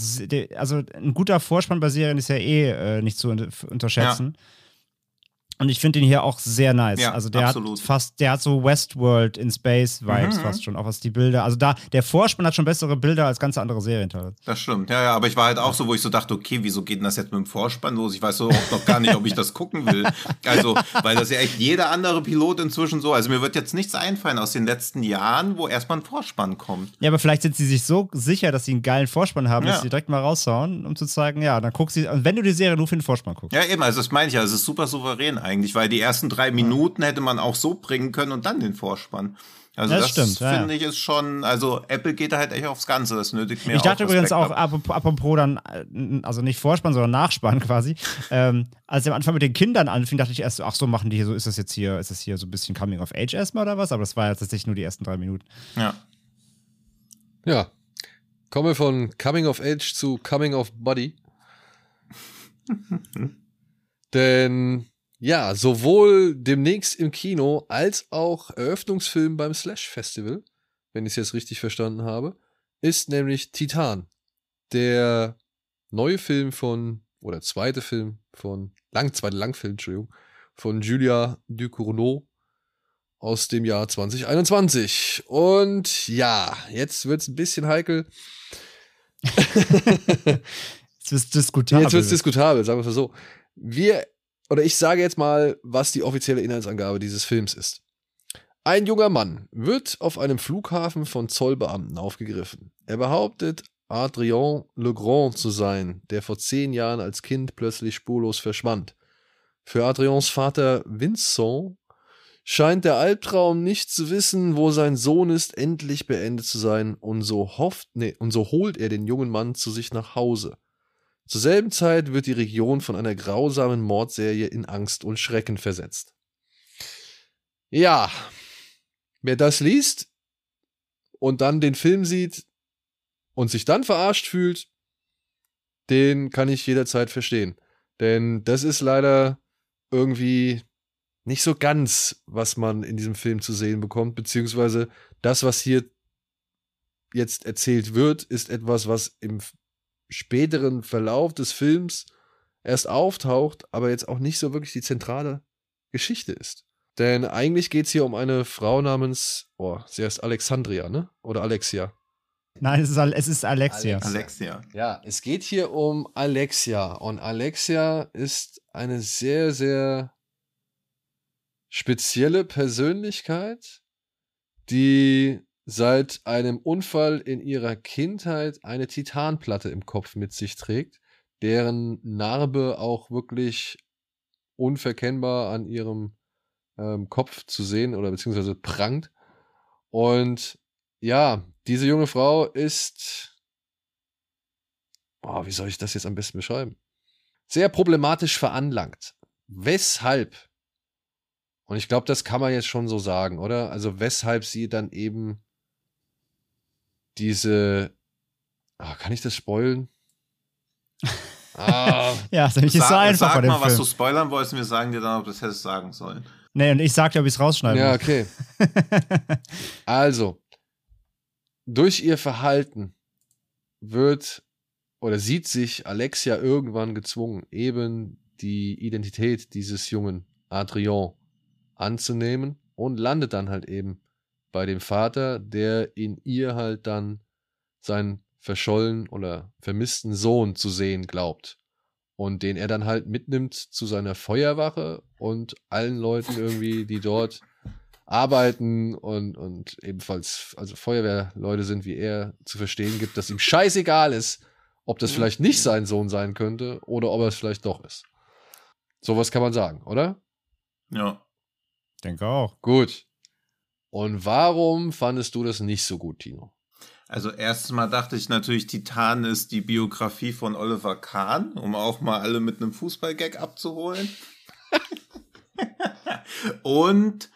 also ein guter Vorspann bei Serien ist ja eh äh, nicht zu un- unterschätzen. Und ich finde ihn hier auch sehr nice. Ja, also der absolut. hat fast, der hat so Westworld in Space Vibes Mhm. fast schon, auch was die Bilder. Also da, der Vorspann hat schon bessere Bilder als ganze andere Serienteile. Das stimmt, ja, ja, aber ich war halt auch so, wo ich so dachte, okay, wieso geht denn das jetzt mit dem Vorspann los? Ich weiß so auch noch gar nicht, ob ich das gucken will. Also, weil das ja echt jeder andere Pilot inzwischen so, also mir wird jetzt nichts einfallen aus den letzten Jahren, wo erstmal ein Vorspann kommt. Ja, aber vielleicht sind sie sich so sicher, dass sie einen geilen Vorspann haben, Ja. dass sie direkt mal raushauen, um zu zeigen, ja, dann guck sie, wenn du die Serie nur für den Vorspann guckst. Ja, eben, also das meine ich ja, es ist super souverän eigentlich, weil die ersten drei Minuten hätte man auch so bringen können und dann den Vorspann. Also Das das, stimmt, ja, finde ich ist schon, also Apple geht da halt echt aufs Ganze, das nötigt mir Ich dachte auch übrigens auch, ab. apropos, apropos dann, äh, also nicht Vorspann, sondern Nachspann (laughs) quasi. ähm, als er am Anfang mit den Kindern anfing, dachte ich erst, ach so, machen die hier so, ist das jetzt hier, ist das hier so ein bisschen Coming of Age erstmal oder was? Aber das war ja tatsächlich nur die ersten drei Minuten. Ja. Ja. Komme von Coming of Age zu Coming of Body. (laughs) Denn ja, sowohl demnächst im Kino als auch Eröffnungsfilm beim Slash Festival, wenn ich es jetzt richtig verstanden habe, ist nämlich Titan. Der neue Film von, oder zweite Film von, lang, zweite Langfilm, Entschuldigung, von Julia Ducournau aus dem Jahr 2021. Und ja, jetzt wird es ein bisschen heikel. (laughs) Jetzt wird diskutabel. Jetzt wird es diskutabel, sagen wir es mal so. Wir, oder ich sage jetzt mal, was die offizielle Inhaltsangabe dieses Films ist. Ein junger Mann wird auf einem Flughafen von Zollbeamten aufgegriffen. Er behauptet, Adrien Legrand zu sein, der vor zehn Jahren als Kind plötzlich spurlos verschwand. Für Adriens Vater Vincent scheint der Albtraum nicht zu wissen, wo sein Sohn ist, endlich beendet zu sein, und so hofft, nee, und so holt er den jungen Mann zu sich nach Hause. Zur selben Zeit wird die Region von einer grausamen Mordserie in Angst und Schrecken versetzt. Ja, wer das liest und dann den Film sieht und sich dann verarscht fühlt, den kann ich jederzeit verstehen. Denn das ist leider irgendwie nicht so ganz, was man in diesem Film zu sehen bekommt, beziehungsweise das, was hier jetzt erzählt wird, ist etwas, was im späteren Verlauf des Films erst auftaucht, aber jetzt auch nicht so wirklich die zentrale Geschichte ist. Denn eigentlich geht es hier um eine Frau namens, oh, sie heißt Alexandria, ne? Oder Alexia. Nein, es ist, es ist Alexia. Alexia. Ja, es geht hier um Alexia. Und Alexia ist eine sehr, sehr spezielle Persönlichkeit, die seit einem Unfall in ihrer Kindheit eine Titanplatte im Kopf mit sich trägt, deren Narbe auch wirklich unverkennbar an ihrem ähm, Kopf zu sehen oder beziehungsweise prangt. Und ja, diese junge Frau ist, oh, wie soll ich das jetzt am besten beschreiben? Sehr problematisch veranlangt. Weshalb? Und ich glaube, das kann man jetzt schon so sagen, oder? Also weshalb sie dann eben diese, ah, kann ich das spoilen? Ah. (laughs) ja, ist sag, so einfach Sag mal, was du spoilern wolltest, wir sagen dir dann, ob du das hättest sagen sollen. Nee, und ich sag dir, ob ich es rausschneide. Ja, okay. (laughs) also, durch ihr Verhalten wird oder sieht sich Alexia irgendwann gezwungen, eben die Identität dieses jungen Adrian anzunehmen und landet dann halt eben bei dem Vater, der in ihr halt dann seinen verschollen oder vermissten Sohn zu sehen glaubt. Und den er dann halt mitnimmt zu seiner Feuerwache und allen Leuten irgendwie, die dort arbeiten und, und ebenfalls, also Feuerwehrleute sind wie er, zu verstehen gibt, dass ihm scheißegal ist, ob das vielleicht nicht sein Sohn sein könnte oder ob er es vielleicht doch ist. Sowas kann man sagen, oder? Ja. Denke auch. Gut. Und warum fandest du das nicht so gut, Tino? Also erstes Mal dachte ich natürlich, Titan ist die Biografie von Oliver Kahn, um auch mal alle mit einem Fußballgag abzuholen. (laughs) Und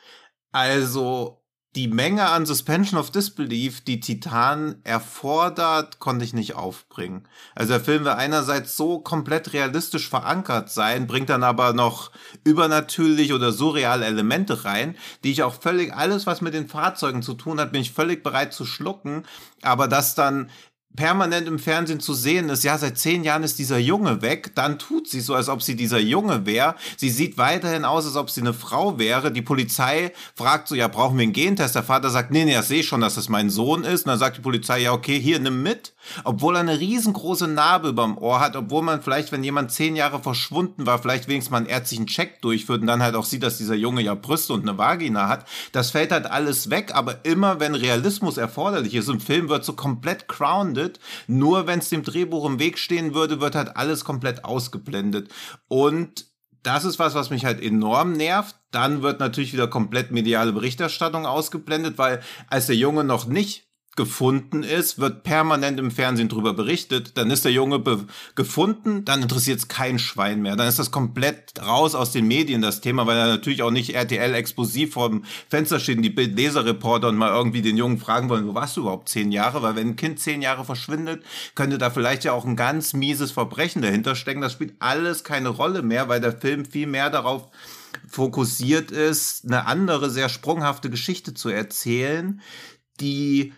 also die Menge an Suspension of Disbelief, die Titan erfordert, konnte ich nicht aufbringen. Also der Film will einerseits so komplett realistisch verankert sein, bringt dann aber noch übernatürlich oder surreale Elemente rein, die ich auch völlig, alles was mit den Fahrzeugen zu tun hat, bin ich völlig bereit zu schlucken, aber das dann permanent im Fernsehen zu sehen ist, ja, seit zehn Jahren ist dieser Junge weg, dann tut sie so, als ob sie dieser Junge wäre. Sie sieht weiterhin aus, als ob sie eine Frau wäre. Die Polizei fragt so, ja, brauchen wir einen Gentest? Der Vater sagt, nee, nee, ich sehe schon, dass das mein Sohn ist. Und dann sagt die Polizei, ja, okay, hier, nimm mit. Obwohl er eine riesengroße Narbe überm Ohr hat, obwohl man vielleicht, wenn jemand zehn Jahre verschwunden war, vielleicht wenigstens mal einen ärztlichen Check durchführt und dann halt auch sieht, dass dieser Junge ja Brüste und eine Vagina hat. Das fällt halt alles weg, aber immer wenn Realismus erforderlich ist, im Film wird so komplett grounded verwendet. Nur wenn es dem Drehbuch im Weg stehen würde, wird halt alles komplett ausgeblendet. Und das ist was, was mich halt enorm nervt. Dann wird natürlich wieder komplett mediale Berichterstattung ausgeblendet, weil als der Junge noch nicht gefunden ist, wird permanent im Fernsehen drüber berichtet, dann ist der Junge gefunden, dann interessiert es kein Schwein mehr. Dann ist das komplett raus aus den Medien, das Thema, weil er natürlich auch nicht RTL explosiv vor dem Fenster steht und die Bildleserreporter und mal irgendwie den Jungen fragen wollen, wo warst du überhaupt zehn Jahre? Weil wenn ein Kind zehn Jahre verschwindet, könnte da vielleicht ja auch ein ganz mieses Verbrechen dahinter stecken. Das spielt alles keine Rolle mehr, weil der Film viel mehr darauf fokussiert ist, eine andere, sehr sprunghafte Geschichte zu erzählen, die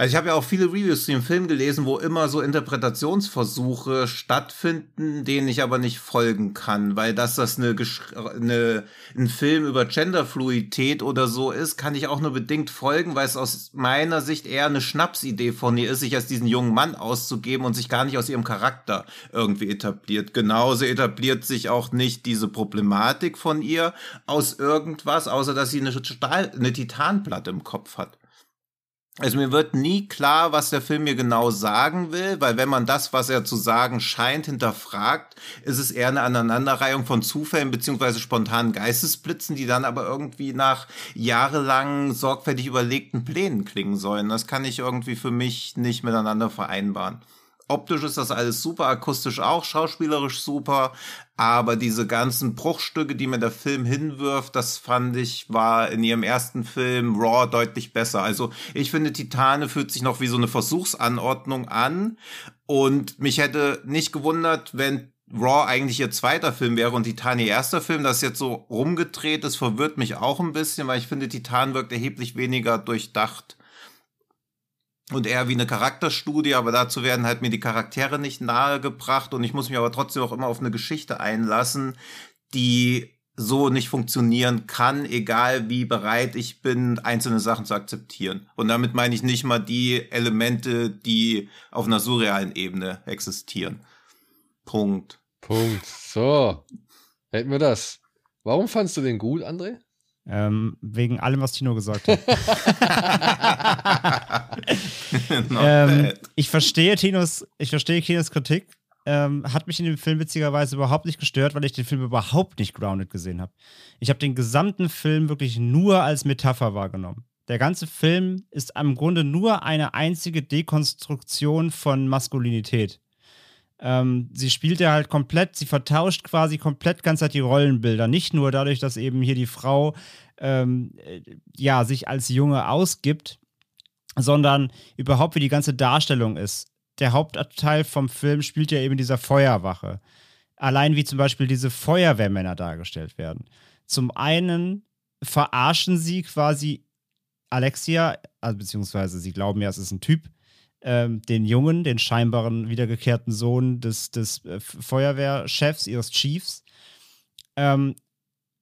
also ich habe ja auch viele Reviews zu dem Film gelesen, wo immer so Interpretationsversuche stattfinden, denen ich aber nicht folgen kann, weil dass das eine, eine ein Film über Genderfluidität oder so ist, kann ich auch nur bedingt folgen, weil es aus meiner Sicht eher eine Schnapsidee von ihr ist, sich als diesen jungen Mann auszugeben und sich gar nicht aus ihrem Charakter irgendwie etabliert. Genauso etabliert sich auch nicht diese Problematik von ihr aus irgendwas, außer dass sie eine, Stahl, eine Titanplatte im Kopf hat. Also mir wird nie klar, was der Film mir genau sagen will, weil wenn man das, was er zu sagen scheint, hinterfragt, ist es eher eine Aneinanderreihung von Zufällen beziehungsweise spontanen Geistesblitzen, die dann aber irgendwie nach jahrelang sorgfältig überlegten Plänen klingen sollen. Das kann ich irgendwie für mich nicht miteinander vereinbaren. Optisch ist das alles super, akustisch auch, schauspielerisch super, aber diese ganzen Bruchstücke, die mir der Film hinwirft, das fand ich, war in ihrem ersten Film Raw deutlich besser. Also ich finde, Titane fühlt sich noch wie so eine Versuchsanordnung an und mich hätte nicht gewundert, wenn Raw eigentlich ihr zweiter Film wäre und Titan ihr erster Film, das jetzt so rumgedreht ist, verwirrt mich auch ein bisschen, weil ich finde, Titan wirkt erheblich weniger durchdacht und eher wie eine Charakterstudie, aber dazu werden halt mir die Charaktere nicht nahegebracht und ich muss mich aber trotzdem auch immer auf eine Geschichte einlassen, die so nicht funktionieren kann, egal wie bereit ich bin, einzelne Sachen zu akzeptieren. Und damit meine ich nicht mal die Elemente, die auf einer surrealen Ebene existieren. Punkt. Punkt. So. Hätten wir das. Warum fandst du den gut, André? Ähm, wegen allem, was Tino gesagt hat. (laughs) ähm, ich verstehe Tinos, ich verstehe Tinos Kritik. Ähm, hat mich in dem Film witzigerweise überhaupt nicht gestört, weil ich den Film überhaupt nicht grounded gesehen habe. Ich habe den gesamten Film wirklich nur als Metapher wahrgenommen. Der ganze Film ist im Grunde nur eine einzige Dekonstruktion von Maskulinität. Ähm, sie spielt ja halt komplett, sie vertauscht quasi komplett ganz halt die Rollenbilder. Nicht nur dadurch, dass eben hier die Frau ähm, äh, ja sich als Junge ausgibt, sondern überhaupt wie die ganze Darstellung ist. Der Hauptteil vom Film spielt ja eben dieser Feuerwache. Allein wie zum Beispiel diese Feuerwehrmänner dargestellt werden. Zum einen verarschen sie quasi Alexia, also beziehungsweise sie glauben ja, es ist ein Typ, ähm, den Jungen, den scheinbaren wiedergekehrten Sohn des, des äh, Feuerwehrchefs, ihres Chiefs. Ähm,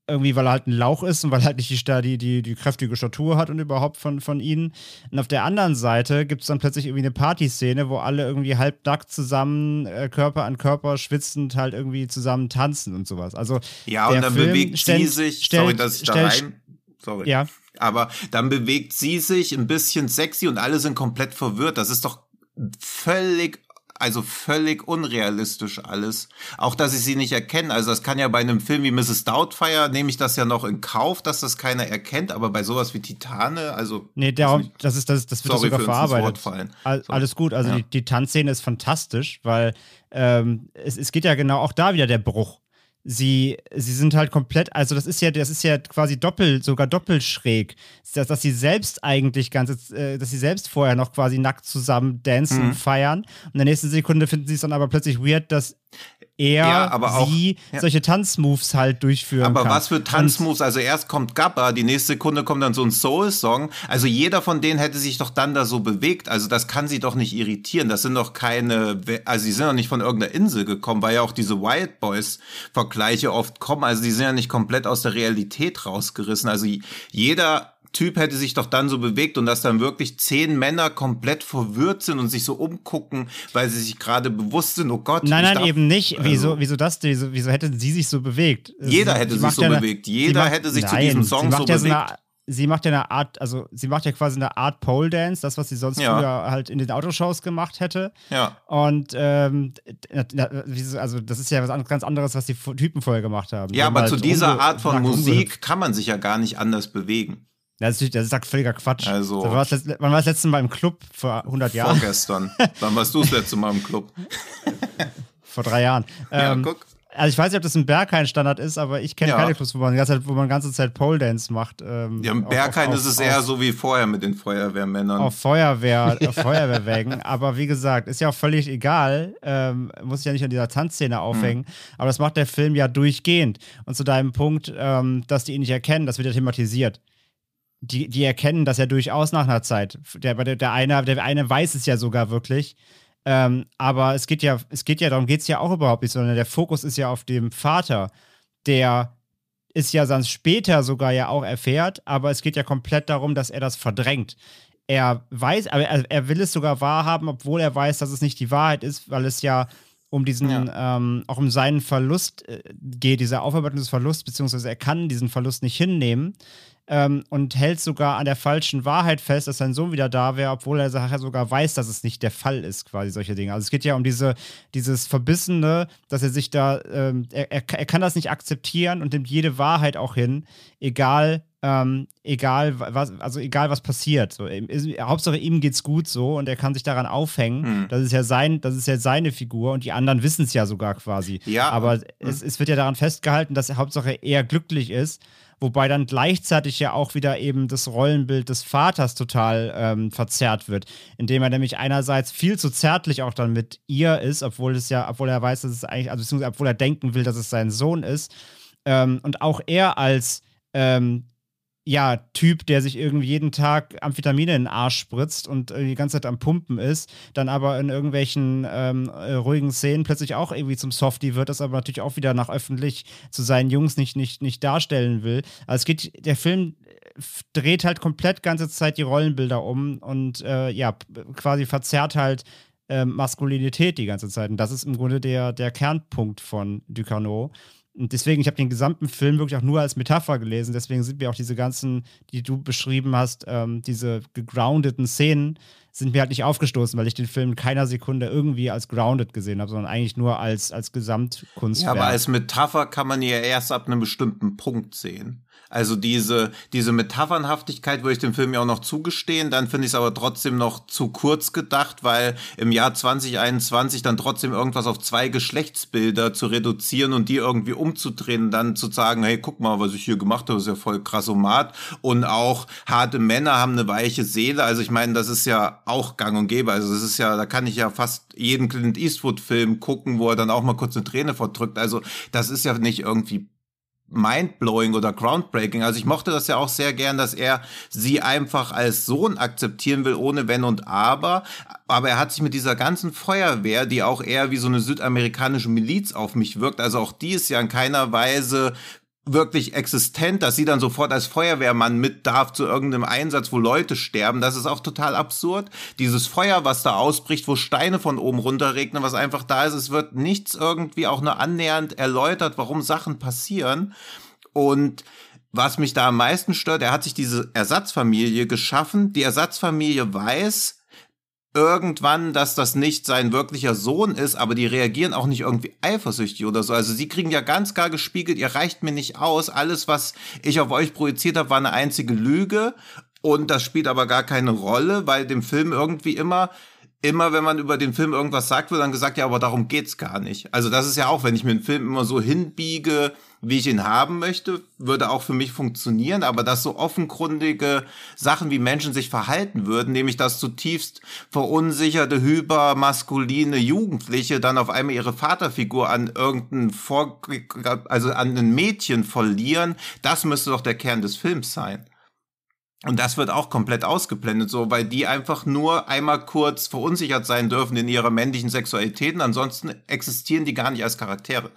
irgendwie, weil er halt ein Lauch ist und weil er halt nicht die, die, die, die kräftige Statur hat und überhaupt von, von ihnen. Und auf der anderen Seite gibt es dann plötzlich irgendwie eine Partyszene, wo alle irgendwie halbnackt zusammen, äh, Körper an Körper, schwitzend halt irgendwie zusammen tanzen und sowas. Also, ja, und dann Film bewegt stellt, sie sich, stellt, sorry, dass ich da rein, sorry. Ja. Aber dann bewegt sie sich ein bisschen sexy und alle sind komplett verwirrt. Das ist doch völlig also völlig unrealistisch alles. Auch, dass ich sie nicht erkenne. Also das kann ja bei einem Film wie Mrs. Doubtfire, nehme ich das ja noch in Kauf, dass das keiner erkennt, aber bei sowas wie Titane, also... Nee, darum, das, ist, das, das wird sogar verarbeitet. All, alles gut, also ja. die, die Tanzszene ist fantastisch, weil ähm, es, es geht ja genau auch da wieder der Bruch sie, sie sind halt komplett, also das ist ja, das ist ja quasi doppelt, sogar doppelt schräg. Dass, dass sie selbst eigentlich ganze, äh, dass sie selbst vorher noch quasi nackt zusammen dancen mhm. und feiern. Und in der nächsten Sekunde finden sie es dann aber plötzlich weird, dass er, ja, aber auch, sie ja. solche Tanzmoves halt durchführen aber kann. Was für Tanzmoves? Also erst kommt Gabba, die nächste Sekunde kommt dann so ein Soul-Song. Also jeder von denen hätte sich doch dann da so bewegt. Also das kann sie doch nicht irritieren. Das sind doch keine, also sie sind doch nicht von irgendeiner Insel gekommen, weil ja auch diese Wild Boys-Vergleiche oft kommen. Also die sind ja nicht komplett aus der Realität rausgerissen. Also jeder Typ hätte sich doch dann so bewegt und dass dann wirklich zehn Männer komplett verwirrt sind und sich so umgucken, weil sie sich gerade bewusst sind, oh Gott. Nein, nein, darf, eben nicht. Also, wieso, wieso das? Wieso, wieso hätten sie sich so bewegt? Jeder hätte sie sich so eine, bewegt. Jeder macht, hätte sich nein, zu diesem Song so bewegt. So eine, sie macht ja eine Art, also sie macht ja quasi eine Art Pole Dance, das, was sie sonst ja. früher halt in den Autoshows gemacht hätte. Ja. Und ähm, also das ist ja was ganz anderes, was die Typen vorher gemacht haben. Ja, aber halt zu dieser Art von Musik kann man sich ja gar nicht anders bewegen. Das ist, das ist völliger Quatsch. Also, wann war, das, wann war das letzte Mal im Club? Vor 100 Jahren? Vorgestern. wann warst du das letzte Mal im Club? (laughs) Vor drei Jahren. Ja, ähm, guck. Also ich weiß nicht, ob das ein Berghain-Standard ist, aber ich kenne ja. keine Clubs, wo man, ganze Zeit, wo man ganze Zeit Pole Dance macht. Ähm, ja, im Berghain ist es eher so wie vorher mit den Feuerwehrmännern. Auf Feuerwehr, (laughs) auf Feuerwehrwägen. Aber wie gesagt, ist ja auch völlig egal. Ähm, muss sich ja nicht an dieser Tanzszene aufhängen. Mhm. Aber das macht der Film ja durchgehend. Und zu deinem Punkt, ähm, dass die ihn nicht erkennen, das wird ja thematisiert die, die erkennen das ja durchaus nach einer Zeit. Der, der, der, eine, der eine weiß es ja sogar wirklich. Ähm, aber es geht ja, es geht ja, darum geht es ja auch überhaupt nicht, sondern der Fokus ist ja auf dem Vater, der es ja sonst später sogar ja auch erfährt, aber es geht ja komplett darum, dass er das verdrängt. Er weiß, aber er, er will es sogar wahrhaben, obwohl er weiß, dass es nicht die Wahrheit ist, weil es ja um diesen, ja. ähm, auch um seinen Verlust äh, geht, dieser Aufarbeitung des Verlusts, beziehungsweise er kann diesen Verlust nicht hinnehmen ähm, und hält sogar an der falschen Wahrheit fest, dass sein Sohn wieder da wäre, obwohl er sogar weiß, dass es nicht der Fall ist, quasi solche Dinge. Also es geht ja um diese, dieses Verbissene, dass er sich da, ähm, er, er, er kann das nicht akzeptieren und nimmt jede Wahrheit auch hin, egal ähm, egal was, also egal was passiert. So, ist, Hauptsache ihm geht's gut so und er kann sich daran aufhängen. Hm. Das ist ja sein, das ist ja seine Figur und die anderen wissen es ja sogar quasi. Ja. Aber hm. es, es wird ja daran festgehalten, dass Hauptsache er glücklich ist wobei dann gleichzeitig ja auch wieder eben das Rollenbild des Vaters total ähm, verzerrt wird, indem er nämlich einerseits viel zu zärtlich auch dann mit ihr ist, obwohl es ja, obwohl er weiß, dass es eigentlich, also beziehungsweise obwohl er denken will, dass es sein Sohn ist, ähm, und auch er als ähm, ja, Typ, der sich irgendwie jeden Tag Amphetamine in den Arsch spritzt und die ganze Zeit am Pumpen ist, dann aber in irgendwelchen ähm, äh, ruhigen Szenen plötzlich auch irgendwie zum Softie wird, das aber natürlich auch wieder nach öffentlich zu seinen Jungs nicht, nicht, nicht darstellen will. Also es geht, der Film äh, dreht halt komplett ganze Zeit die Rollenbilder um und äh, ja, quasi verzerrt halt äh, Maskulinität die ganze Zeit. Und das ist im Grunde der, der Kernpunkt von Ducano. Und deswegen, ich habe den gesamten Film wirklich auch nur als Metapher gelesen. Deswegen sind mir auch diese ganzen, die du beschrieben hast, ähm, diese gegroundeten Szenen, sind mir halt nicht aufgestoßen, weil ich den Film in keiner Sekunde irgendwie als grounded gesehen habe, sondern eigentlich nur als, als Gesamtkunstwerk. Ja, aber als Metapher kann man ja erst ab einem bestimmten Punkt sehen. Also diese, diese Metaphernhaftigkeit würde ich dem Film ja auch noch zugestehen, dann finde ich es aber trotzdem noch zu kurz gedacht, weil im Jahr 2021 dann trotzdem irgendwas auf zwei Geschlechtsbilder zu reduzieren und die irgendwie umzudrehen, dann zu sagen, hey, guck mal, was ich hier gemacht habe, ist ja voll krassomat und auch harte Männer haben eine weiche Seele, also ich meine, das ist ja auch gang und gäbe, also das ist ja, da kann ich ja fast jeden Clint Eastwood Film gucken, wo er dann auch mal kurz eine Träne verdrückt, also das ist ja nicht irgendwie mindblowing oder groundbreaking. Also ich mochte das ja auch sehr gern, dass er sie einfach als Sohn akzeptieren will, ohne Wenn und Aber. Aber er hat sich mit dieser ganzen Feuerwehr, die auch eher wie so eine südamerikanische Miliz auf mich wirkt, also auch die ist ja in keiner Weise wirklich existent, dass sie dann sofort als Feuerwehrmann mit darf zu irgendeinem Einsatz, wo Leute sterben. Das ist auch total absurd. Dieses Feuer, was da ausbricht, wo Steine von oben runterregnen, was einfach da ist, es wird nichts irgendwie auch nur annähernd erläutert, warum Sachen passieren. Und was mich da am meisten stört, er hat sich diese Ersatzfamilie geschaffen. Die Ersatzfamilie weiß, irgendwann, dass das nicht sein wirklicher Sohn ist, aber die reagieren auch nicht irgendwie eifersüchtig oder so. Also sie kriegen ja ganz klar gespiegelt, ihr reicht mir nicht aus. Alles, was ich auf euch projiziert habe, war eine einzige Lüge. Und das spielt aber gar keine Rolle, weil dem Film irgendwie immer immer, wenn man über den Film irgendwas sagt, wird dann gesagt, ja, aber darum geht's gar nicht. Also das ist ja auch, wenn ich mir einen Film immer so hinbiege, wie ich ihn haben möchte, würde auch für mich funktionieren, aber dass so offenkundige Sachen, wie Menschen sich verhalten würden, nämlich dass zutiefst verunsicherte, hypermaskuline Jugendliche dann auf einmal ihre Vaterfigur an irgendein Vor also an ein Mädchen verlieren, das müsste doch der Kern des Films sein. Und das wird auch komplett ausgeblendet, so, weil die einfach nur einmal kurz verunsichert sein dürfen in ihrer männlichen Sexualität und ansonsten existieren die gar nicht als Charaktere.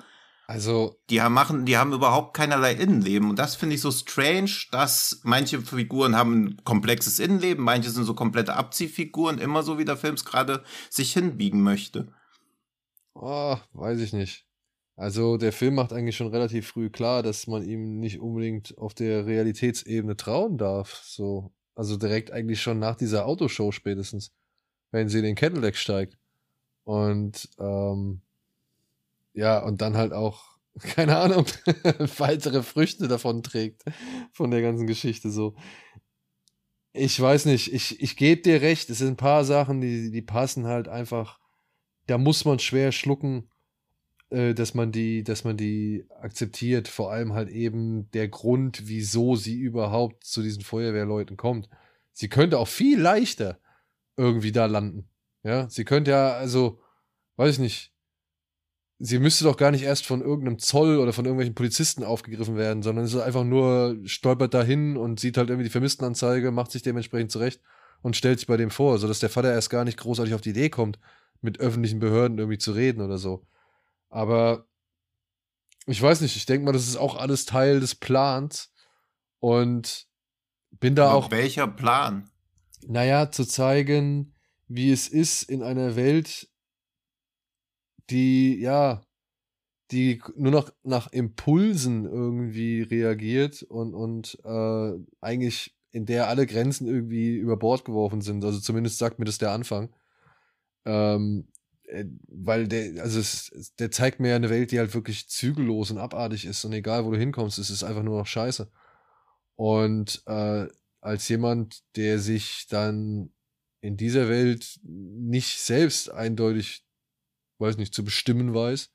Also. Die haben, machen, die haben überhaupt keinerlei Innenleben. Und das finde ich so strange, dass manche Figuren haben ein komplexes Innenleben, manche sind so komplette Abziehfiguren, immer so wie der Film es gerade sich hinbiegen möchte. Oh, weiß ich nicht. Also der Film macht eigentlich schon relativ früh klar, dass man ihm nicht unbedingt auf der Realitätsebene trauen darf. So, also direkt eigentlich schon nach dieser Autoshow spätestens, wenn sie in den Cadillac steigt. Und ähm, ja, und dann halt auch, (laughs) keine Ahnung, (laughs) weitere Früchte davon trägt von der ganzen Geschichte so. Ich weiß nicht, ich, ich gebe dir recht, es sind ein paar Sachen, die, die passen halt einfach, da muss man schwer schlucken äh, dass man die, dass man die akzeptiert, vor allem halt eben der Grund, wieso sie überhaupt zu diesen Feuerwehrleuten kommt. Sie könnte auch viel leichter irgendwie da landen. Ja, sie könnte ja, also, weiß ich nicht, sie müsste doch gar nicht erst von irgendeinem Zoll oder von irgendwelchen Polizisten aufgegriffen werden, sondern es ist einfach nur stolpert dahin und sieht halt irgendwie die Vermisstenanzeige, macht sich dementsprechend zurecht und stellt sich bei dem vor, sodass der Vater erst gar nicht großartig auf die Idee kommt, mit öffentlichen Behörden irgendwie zu reden oder so. Aber ich weiß nicht, ich denke mal, das ist auch alles Teil des Plans. Und bin da Aber auch. Welcher Plan? Naja, zu zeigen, wie es ist in einer Welt, die, ja, die nur noch nach Impulsen irgendwie reagiert und, und äh, eigentlich in der alle Grenzen irgendwie über Bord geworfen sind. Also zumindest sagt mir das der Anfang. Ähm, äh, weil der, also es, der zeigt mir ja eine Welt, die halt wirklich zügellos und abartig ist und egal, wo du hinkommst, es ist einfach nur noch Scheiße. Und äh, als jemand, der sich dann in dieser Welt nicht selbst eindeutig, weiß nicht, zu bestimmen weiß,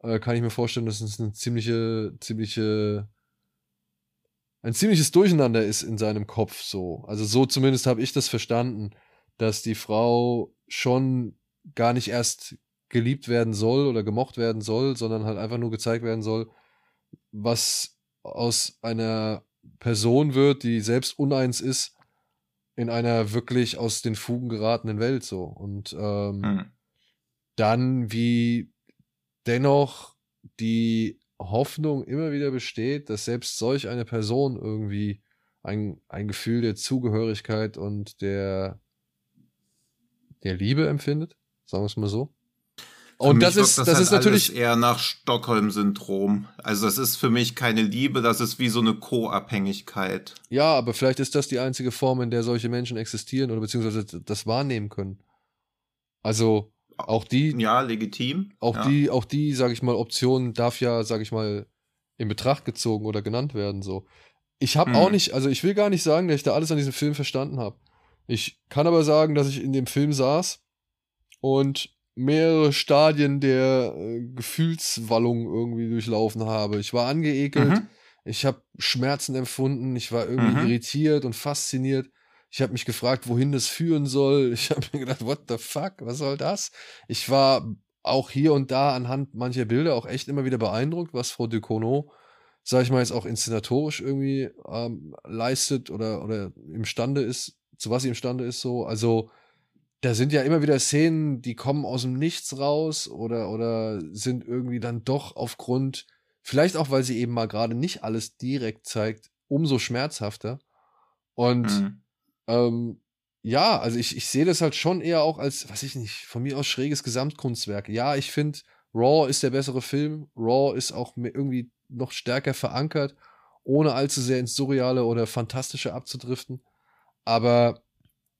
äh, kann ich mir vorstellen, dass es eine ziemliche, ziemliche, ein ziemliches Durcheinander ist in seinem Kopf so. Also so zumindest habe ich das verstanden, dass die Frau schon gar nicht erst geliebt werden soll oder gemocht werden soll, sondern halt einfach nur gezeigt werden soll, was aus einer Person wird, die selbst uneins ist, in einer wirklich aus den Fugen geratenen Welt so. Und ähm, mhm. Dann, wie dennoch die Hoffnung immer wieder besteht, dass selbst solch eine Person irgendwie ein, ein Gefühl der Zugehörigkeit und der, der Liebe empfindet. Sagen wir es mal so. Und das ist, das, das halt ist natürlich eher nach Stockholm-Syndrom. Also das ist für mich keine Liebe, das ist wie so eine Co-Abhängigkeit. Ja, aber vielleicht ist das die einzige Form, in der solche Menschen existieren oder beziehungsweise das wahrnehmen können. Also auch die. Ja, legitim. Auch ja. die, auch die, sag ich mal, Option darf ja, sag ich mal, in Betracht gezogen oder genannt werden. So. Ich habe hm. auch nicht, also ich will gar nicht sagen, dass ich da alles an diesem Film verstanden habe. Ich kann aber sagen, dass ich in dem Film saß und mehrere Stadien der äh, Gefühlswallung irgendwie durchlaufen habe. Ich war angeekelt, mhm. ich habe Schmerzen empfunden, ich war irgendwie mhm. irritiert und fasziniert. Ich habe mich gefragt, wohin das führen soll. (laughs) Ich habe mir gedacht, what the fuck, was soll das? Ich war auch hier und da anhand mancher Bilder auch echt immer wieder beeindruckt, was Frau Ducournau, sag ich mal, jetzt auch inszenatorisch irgendwie ähm, leistet oder, oder imstande ist, zu was sie imstande ist so. Also da sind ja immer wieder Szenen, die kommen aus dem Nichts raus oder, oder sind irgendwie dann doch aufgrund, vielleicht auch, weil sie eben mal gerade nicht alles direkt zeigt, umso schmerzhafter. Und mhm. Ähm, ja, also ich, ich sehe das halt schon eher auch als, weiß ich nicht, von mir aus schräges Gesamtkunstwerk. Ja, ich finde, Raw ist der bessere Film. Raw ist auch irgendwie noch stärker verankert, ohne allzu sehr ins Surreale oder Fantastische abzudriften. Aber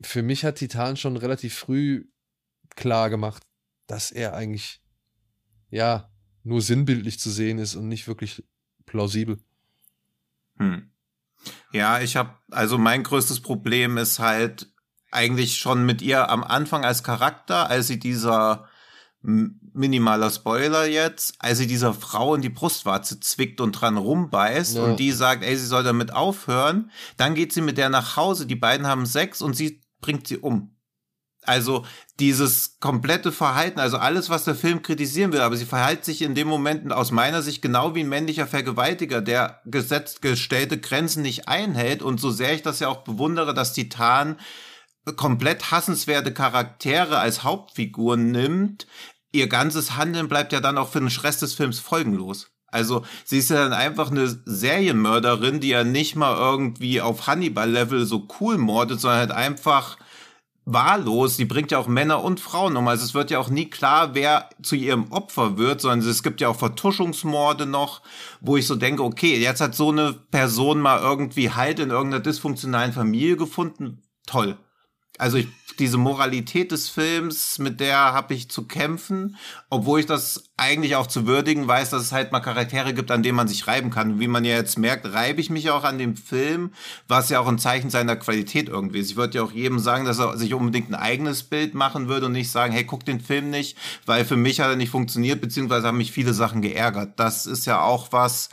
für mich hat Titan schon relativ früh klar gemacht, dass er eigentlich, ja, nur sinnbildlich zu sehen ist und nicht wirklich plausibel. Hm. Ja, ich habe, also mein größtes Problem ist halt eigentlich schon mit ihr am Anfang als Charakter, als sie dieser minimaler Spoiler jetzt, als sie dieser Frau in die Brustwarze zwickt und dran rumbeißt ja. und die sagt, ey, sie soll damit aufhören, dann geht sie mit der nach Hause, die beiden haben Sex und sie bringt sie um. Also dieses komplette Verhalten, also alles, was der Film kritisieren will, aber sie verhält sich in dem Moment aus meiner Sicht genau wie ein männlicher Vergewaltiger, der gesetzt gestellte Grenzen nicht einhält. Und so sehr ich das ja auch bewundere, dass Titan komplett hassenswerte Charaktere als Hauptfiguren nimmt, ihr ganzes Handeln bleibt ja dann auch für den Rest des Films folgenlos. Also sie ist ja dann einfach eine Serienmörderin, die ja nicht mal irgendwie auf Hannibal-Level so cool mordet, sondern halt einfach wahllos. Sie bringt ja auch Männer und Frauen um. Also es wird ja auch nie klar, wer zu ihrem Opfer wird, sondern es gibt ja auch Vertuschungsmorde noch, wo ich so denke, okay, jetzt hat so eine Person mal irgendwie Halt in irgendeiner dysfunktionalen Familie gefunden. Toll. Also ich, diese Moralität des Films, mit der habe ich zu kämpfen, obwohl ich das eigentlich auch zu würdigen weiß, dass es halt mal Charaktere gibt, an denen man sich reiben kann. Wie man ja jetzt merkt, reibe ich mich auch an dem Film, was ja auch ein Zeichen seiner Qualität irgendwie ist. Ich würde ja auch jedem sagen, dass er sich unbedingt ein eigenes Bild machen würde und nicht sagen, hey, guck den Film nicht, weil für mich hat er nicht funktioniert, beziehungsweise haben mich viele Sachen geärgert. Das ist ja auch was,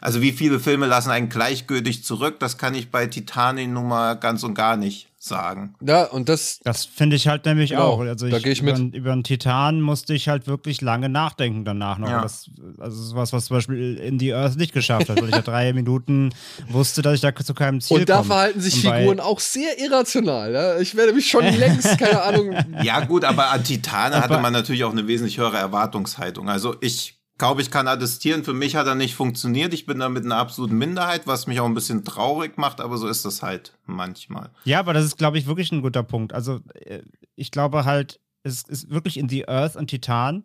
also wie viele Filme lassen einen gleichgültig zurück, das kann ich bei Titanic nun mal ganz und gar nicht sagen. Ja, und das. Das finde ich halt nämlich genau, auch. Also da gehe ich über, mit. Über einen Titan musste ich halt wirklich lange nachdenken danach noch. Ja. Das, also sowas, was zum Beispiel in die Earth nicht geschafft hat, weil ich ja drei (laughs) Minuten wusste, dass ich da zu keinem Ziel komme. Und da komm. verhalten sich und Figuren auch sehr irrational. Ja? Ich werde mich schon (laughs) längst, keine Ahnung. Ja, gut, aber an Titane hatte man natürlich auch eine wesentlich höhere Erwartungshaltung. Also ich glaube, ich kann attestieren, für mich hat er nicht funktioniert. Ich bin da mit einer absoluten Minderheit, was mich auch ein bisschen traurig macht, aber so ist das halt manchmal. Ja, aber das ist, glaube ich, wirklich ein guter Punkt. Also, äh, ich glaube halt, es ist wirklich in The Earth und Titan.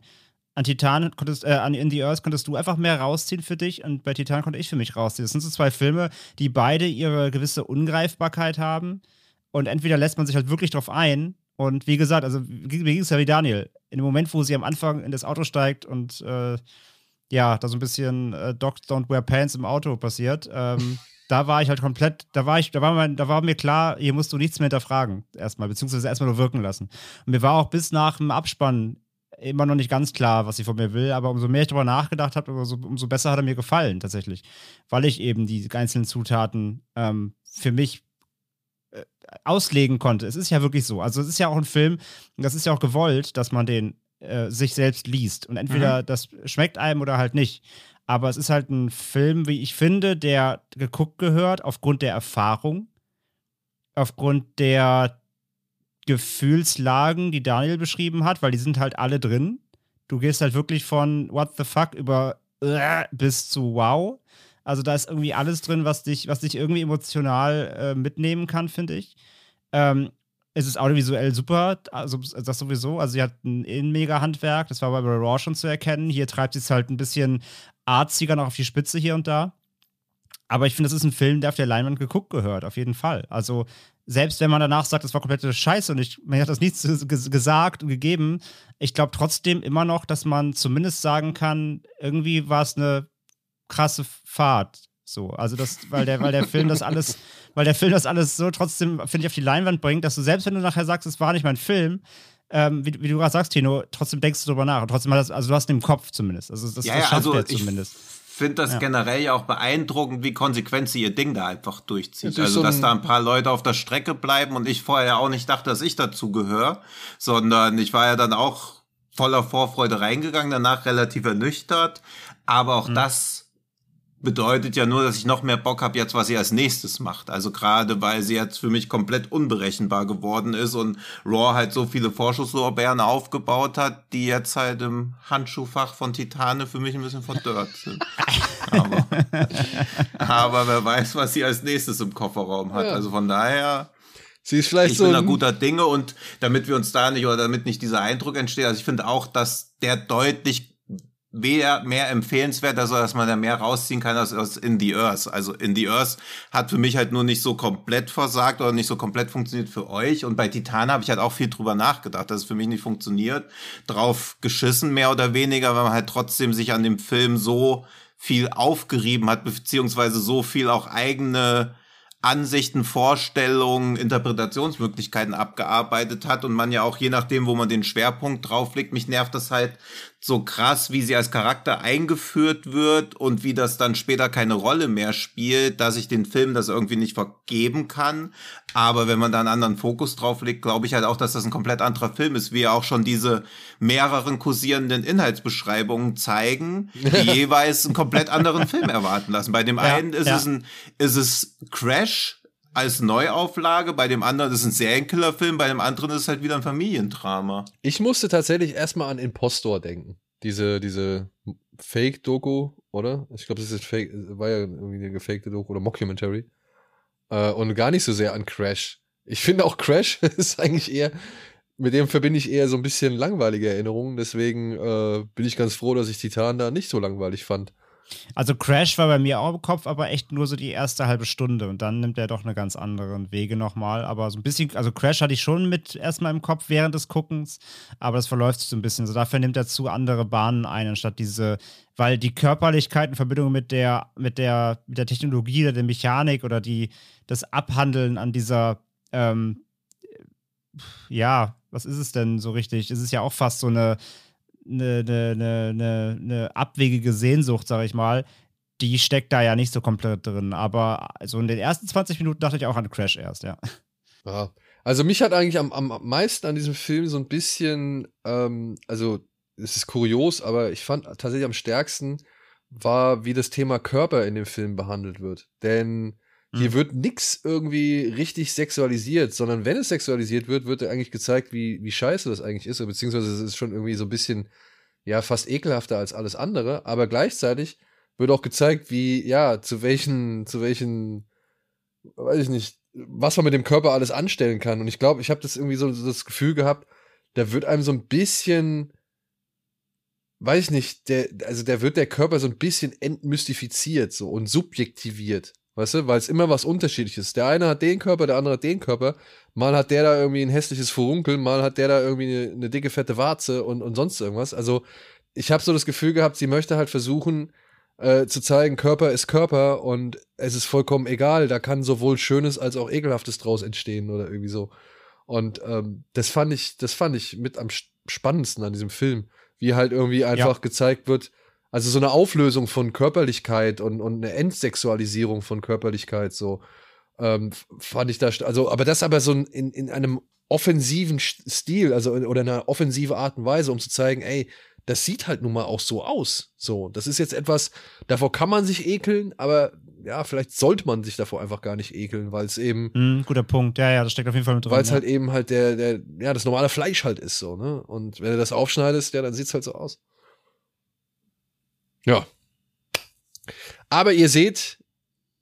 An Titan konntest, äh, an In the Earth konntest du einfach mehr rausziehen für dich und bei Titan konnte ich für mich rausziehen. Das sind so zwei Filme, die beide ihre gewisse Ungreifbarkeit haben. Und entweder lässt man sich halt wirklich drauf ein. Und wie gesagt, also mir ging es ja wie Daniel in dem Moment, wo sie am Anfang in das Auto steigt und äh, ja, da so ein bisschen äh, Dogs Don't Wear Pants im Auto passiert, ähm, (laughs) da war ich halt komplett, da war ich, da war, mein, da war mir klar, hier musst du nichts mehr hinterfragen, erstmal, beziehungsweise erstmal nur wirken lassen. Und mir war auch bis nach dem Abspann immer noch nicht ganz klar, was sie von mir will, aber umso mehr ich darüber nachgedacht habe, umso, umso besser hat er mir gefallen, tatsächlich. Weil ich eben die einzelnen Zutaten ähm, für mich auslegen konnte. Es ist ja wirklich so. Also es ist ja auch ein Film, das ist ja auch gewollt, dass man den äh, sich selbst liest. Und entweder mhm. das schmeckt einem oder halt nicht. Aber es ist halt ein Film, wie ich finde, der geguckt gehört aufgrund der Erfahrung, aufgrund der Gefühlslagen, die Daniel beschrieben hat, weil die sind halt alle drin. Du gehst halt wirklich von What the fuck über äh, bis zu Wow. Also da ist irgendwie alles drin, was dich, was dich irgendwie emotional äh, mitnehmen kann, finde ich. Ähm, es ist audiovisuell super, also das sowieso. Also sie hat ein, mega Handwerk, das war bei Raw schon zu erkennen. Hier treibt sie es halt ein bisschen arziger noch auf die Spitze hier und da. Aber ich finde, das ist ein Film, der auf der Leinwand geguckt gehört, auf jeden Fall. Also, selbst wenn man danach sagt, das war komplette Scheiße und ich, mir hat das nichts gesagt und gegeben, ich glaube trotzdem immer noch, dass man zumindest sagen kann, irgendwie war es eine krasse Fahrt. So, also das, weil der, weil der Film das alles, weil der Film das alles so trotzdem, finde ich, auf die Leinwand bringt, dass du selbst wenn du nachher sagst, es war nicht mein Film, ähm, wie, wie, du gerade sagst, Tino, trotzdem denkst du drüber nach. Und trotzdem hat das, also du hast den im Kopf zumindest. Also das, ja, das schafft also er zumindest. Ich finde das ja. generell ja auch beeindruckend, wie konsequent sie ihr Ding da einfach durchzieht. Also, so dass da ein paar Leute auf der Strecke bleiben und ich vorher auch nicht dachte, dass ich dazu gehöre, sondern ich war ja dann auch voller Vorfreude reingegangen, danach relativ ernüchtert. Aber auch mhm. das bedeutet ja nur, dass ich noch mehr Bock habe jetzt, was sie als nächstes macht. Also gerade, weil sie jetzt für mich komplett unberechenbar geworden ist und Raw halt so viele Vorschusslorbeeren aufgebaut hat, die jetzt halt im Handschuhfach von Titane für mich ein bisschen verdörrt sind. (laughs) aber, aber wer weiß, was sie als nächstes im Kofferraum hat. Ja. Also von daher. Sie ist vielleicht ich so bin ein guter Dinge und damit wir uns da nicht oder damit nicht dieser Eindruck entsteht, also ich finde auch, dass der deutlich mehr, mehr empfehlenswert, also dass man da mehr rausziehen kann als aus In the Earth. Also In the Earth hat für mich halt nur nicht so komplett versagt oder nicht so komplett funktioniert für euch. Und bei Titan habe ich halt auch viel drüber nachgedacht, dass es für mich nicht funktioniert. Drauf geschissen, mehr oder weniger, weil man halt trotzdem sich an dem Film so viel aufgerieben hat, beziehungsweise so viel auch eigene Ansichten, Vorstellungen, Interpretationsmöglichkeiten abgearbeitet hat und man ja auch je nachdem, wo man den Schwerpunkt drauflegt, mich nervt das halt so krass, wie sie als Charakter eingeführt wird und wie das dann später keine Rolle mehr spielt, dass ich den Film das irgendwie nicht vergeben kann. Aber wenn man da einen anderen Fokus drauf legt, glaube ich halt auch, dass das ein komplett anderer Film ist, wie ja auch schon diese mehreren kursierenden Inhaltsbeschreibungen zeigen, die (laughs) jeweils einen komplett anderen Film erwarten lassen. Bei dem ja, einen ist ja. es ein, ist es Crash, als Neuauflage, bei dem anderen ist es ein Serienkillerfilm, bei dem anderen ist es halt wieder ein Familiendrama. Ich musste tatsächlich erstmal an Impostor denken. Diese, diese Fake-Doku, oder? Ich glaube, das ist Fake, war ja irgendwie eine gefakte Doku oder Mockumentary. Äh, und gar nicht so sehr an Crash. Ich finde auch Crash (laughs) ist eigentlich eher, mit dem verbinde ich eher so ein bisschen langweilige Erinnerungen. Deswegen äh, bin ich ganz froh, dass ich Titan da nicht so langweilig fand. Also Crash war bei mir auch im Kopf, aber echt nur so die erste halbe Stunde und dann nimmt er doch eine ganz anderen Wege nochmal. Aber so ein bisschen, also Crash hatte ich schon mit erstmal im Kopf während des Guckens, aber das verläuft sich so ein bisschen. So dafür nimmt er zu andere Bahnen ein, anstatt diese, weil die Körperlichkeit in Verbindung mit der, mit der, mit der Technologie oder der Mechanik oder die, das Abhandeln an dieser, ähm, ja, was ist es denn so richtig? Es ist ja auch fast so eine eine, eine, eine, eine abwegige Sehnsucht, sag ich mal, die steckt da ja nicht so komplett drin. Aber so in den ersten 20 Minuten dachte ich auch an Crash erst, ja. Ja. Also mich hat eigentlich am, am meisten an diesem Film so ein bisschen, ähm, also es ist kurios, aber ich fand tatsächlich am stärksten war, wie das Thema Körper in dem Film behandelt wird. Denn hier mhm. wird nichts irgendwie richtig sexualisiert, sondern wenn es sexualisiert wird, wird eigentlich gezeigt, wie, wie scheiße das eigentlich ist, beziehungsweise es ist schon irgendwie so ein bisschen, ja, fast ekelhafter als alles andere, aber gleichzeitig wird auch gezeigt, wie, ja, zu welchen, zu welchen, weiß ich nicht, was man mit dem Körper alles anstellen kann. Und ich glaube, ich habe das irgendwie so, so das Gefühl gehabt, da wird einem so ein bisschen, weiß ich nicht, der, also da wird der Körper so ein bisschen entmystifiziert so und subjektiviert. Weißt du, weil es immer was unterschiedliches ist. Der eine hat den Körper, der andere hat den Körper. Mal hat der da irgendwie ein hässliches Furunkel, mal hat der da irgendwie eine, eine dicke, fette Warze und, und sonst irgendwas. Also, ich habe so das Gefühl gehabt, sie möchte halt versuchen, äh, zu zeigen, Körper ist Körper und es ist vollkommen egal. Da kann sowohl Schönes als auch Ekelhaftes draus entstehen oder irgendwie so. Und ähm, das fand ich, das fand ich mit am spannendsten an diesem Film, wie halt irgendwie einfach ja. gezeigt wird, also so eine Auflösung von Körperlichkeit und, und eine Entsexualisierung von Körperlichkeit, so ähm, fand ich da, also, aber das aber so in, in einem offensiven Stil, also oder in einer offensive Art und Weise, um zu zeigen, ey, das sieht halt nun mal auch so aus. So, das ist jetzt etwas, davor kann man sich ekeln, aber ja, vielleicht sollte man sich davor einfach gar nicht ekeln, weil es eben. Mm, guter Punkt, ja, ja, das steckt auf jeden Fall mit drin. Weil es ja. halt eben halt der, der, ja, das normale Fleisch halt ist, so, ne? Und wenn du das aufschneidest, ja, dann sieht es halt so aus. Ja. Aber ihr seht,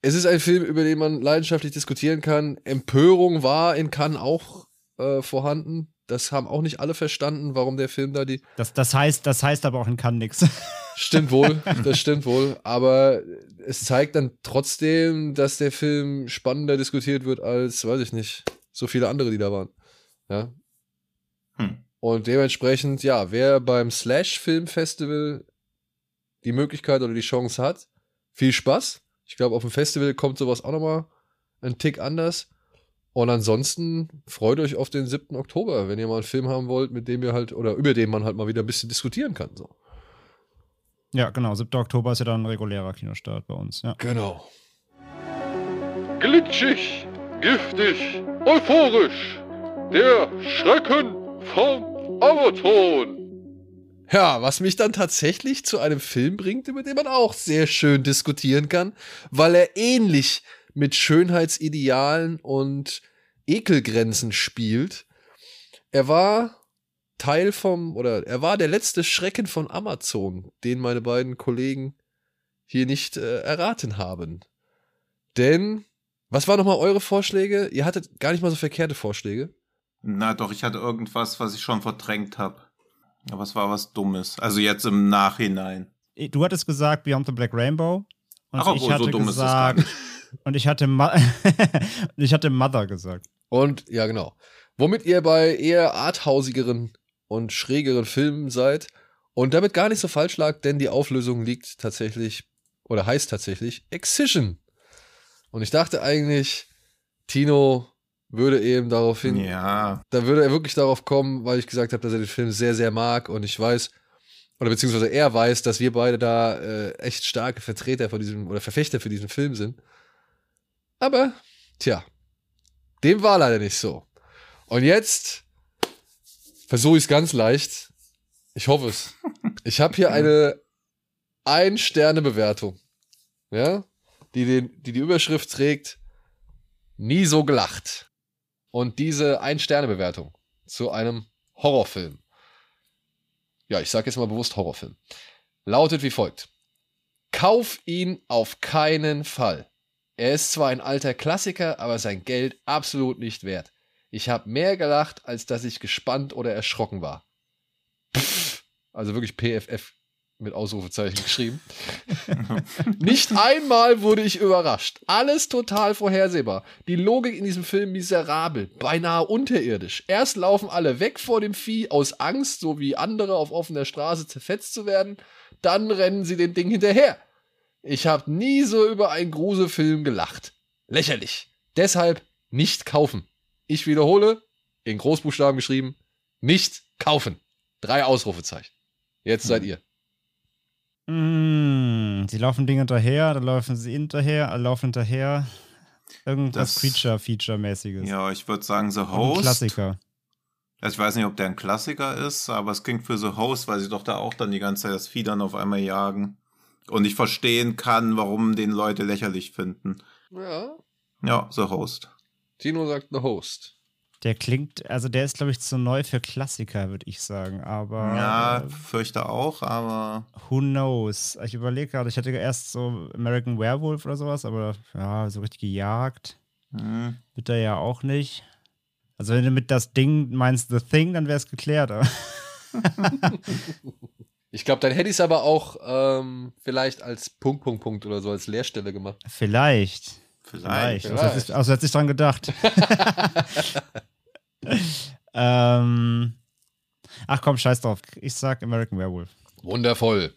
es ist ein Film, über den man leidenschaftlich diskutieren kann. Empörung war in Cannes auch äh, vorhanden. Das haben auch nicht alle verstanden, warum der Film da die. Das, das, heißt, das heißt aber auch in Cannes nichts. (laughs) Stimmt wohl, das stimmt wohl. Aber es zeigt dann trotzdem, dass der Film spannender diskutiert wird als, weiß ich nicht, so viele andere, die da waren. Ja. Hm. Und dementsprechend, ja, wer beim Slash Film Festival die Möglichkeit oder die Chance hat, viel Spaß. Ich glaube, auf dem Festival kommt sowas auch nochmal ein Tick anders. Und ansonsten freut euch auf den 7. Oktober, wenn ihr mal einen Film haben wollt, mit dem ihr halt, oder über den man halt mal wieder ein bisschen diskutieren kann. So. Ja, genau. 7. Oktober ist ja dann ein regulärer Kinostart bei uns. Ja. Genau. Glitschig, giftig, euphorisch. Der Schrecken vom Amazon. Ja, was mich dann tatsächlich zu einem Film bringt, über den man auch sehr schön diskutieren kann, weil er ähnlich mit Schönheitsidealen und Ekelgrenzen spielt. Er war Teil vom, oder er war der letzte Schrecken von Amazon, den meine beiden Kollegen hier nicht äh, erraten haben. Denn, was waren nochmal eure Vorschläge? Ihr hattet gar nicht mal so verkehrte Vorschläge. Na doch, ich hatte irgendwas, was ich schon verdrängt habe. Aber es war was Dummes. Also jetzt im Nachhinein. Du hattest gesagt Beyond the Black Rainbow. Und Ach, ich obwohl, hatte so dumm ist das gar gesagt, (laughs) und ich hatte, (laughs) ich hatte Mother gesagt. Und, ja, genau. Womit ihr bei eher arthausigeren und schrägeren Filmen seid. Und damit gar nicht so falsch lag, denn die Auflösung liegt tatsächlich, oder heißt tatsächlich, Excision. Und ich dachte eigentlich, Tino würde eben darauf hin, Ja. da würde er wirklich darauf kommen, weil ich gesagt habe, dass er den Film sehr, sehr mag und ich weiß, oder beziehungsweise er weiß, dass wir beide da äh, echt starke Vertreter von diesem oder Verfechter für diesen Film sind. Aber, tja, dem war leider nicht so. Und jetzt versuche ich es ganz leicht. Ich hoffe es. (laughs) Ich habe hier eine Ein-Sterne-Bewertung. Ja? Die, den, die die Überschrift trägt, nie so gelacht. Und diese Ein-Sterne-Bewertung zu einem Horrorfilm. Ja, ich sage jetzt mal bewusst Horrorfilm. Lautet wie folgt. Kauf ihn auf keinen Fall. Er ist zwar ein alter Klassiker, aber sein Geld absolut nicht wert. Ich habe mehr gelacht, als dass ich gespannt oder erschrocken war. Pff, also wirklich PFF mit Ausrufezeichen (laughs) geschrieben. Nicht einmal wurde ich überrascht. Alles total vorhersehbar. Die Logik in diesem Film miserabel, beinahe unterirdisch. Erst laufen alle weg vor dem Vieh aus Angst, so wie andere auf offener Straße zerfetzt zu werden. Dann rennen sie dem Ding hinterher. Ich habe nie so über einen Gruselfilm gelacht. Lächerlich. Deshalb nicht kaufen. Ich wiederhole, in Großbuchstaben geschrieben, nicht kaufen. Drei Ausrufezeichen. Jetzt seid ihr. Mm, sie laufen Dinge hinterher, dann laufen sie hinterher, alle laufen hinterher. Irgendwas Creature-Feature-mäßiges. Ja, ich würde sagen The Ein Host. Klassiker. Also ich weiß nicht, ob der ein Klassiker ist, aber es klingt für The Host, weil sie doch da auch dann die ganze Zeit das Vieh dann auf einmal jagen. Und ich verstehen kann, warum den Leute lächerlich finden. Ja. Ja, The Host. Tino sagt The Host. Der klingt, also der ist, glaube ich, zu neu für Klassiker, würde ich sagen. Aber Ja, fürchte auch, aber who knows? Ich überlege gerade, ich hatte erst so American Werewolf oder sowas, aber ja, so richtig gejagt hm, wird er ja auch nicht. Also wenn du mit das Ding meinst The Thing, dann wäre es geklärt. (laughs) Ich glaube, dann hätte ich es aber auch ähm, vielleicht als Punkt, Punkt, Punkt oder so als Leerstelle gemacht. Vielleicht. vielleicht. Vielleicht. Also hat sich- Also hat sich dran gedacht. (laughs) (laughs) ähm, ach komm, scheiß drauf. Ich sag American Werewolf. Wundervoll.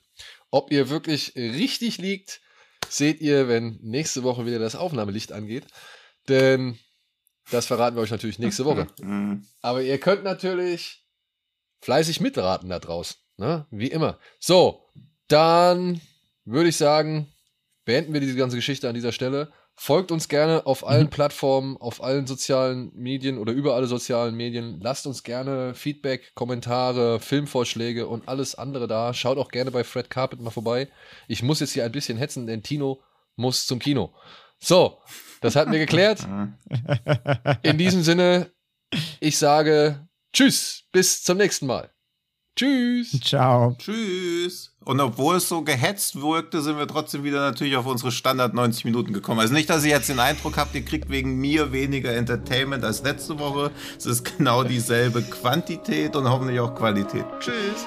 Ob ihr wirklich richtig liegt, seht ihr, wenn nächste Woche wieder das Aufnahmelicht angeht. Denn das verraten wir euch natürlich nächste Woche. (laughs) Hm, Aber ihr könnt natürlich fleißig mitraten da draußen. Ne? Wie immer. So, dann würde ich sagen, beenden wir diese ganze Geschichte an dieser Stelle. Folgt uns gerne auf allen Plattformen, auf allen sozialen Medien oder über alle sozialen Medien. Lasst uns gerne Feedback, Kommentare, Filmvorschläge und alles andere da. Schaut auch gerne bei Fred Carpet mal vorbei. Ich muss jetzt hier ein bisschen hetzen, denn Tino muss zum Kino. So, das hatten wir geklärt. (laughs) In diesem Sinne, ich sage Tschüss, bis zum nächsten Mal. Tschüss. Ciao. Tschüss. Und obwohl es so gehetzt wirkte, sind wir trotzdem wieder natürlich auf unsere Standard 90 Minuten gekommen. Also nicht, dass ihr jetzt den Eindruck habt, ihr kriegt wegen mir weniger Entertainment als letzte Woche. Es ist genau dieselbe Quantität und hoffentlich auch Qualität. Tschüss.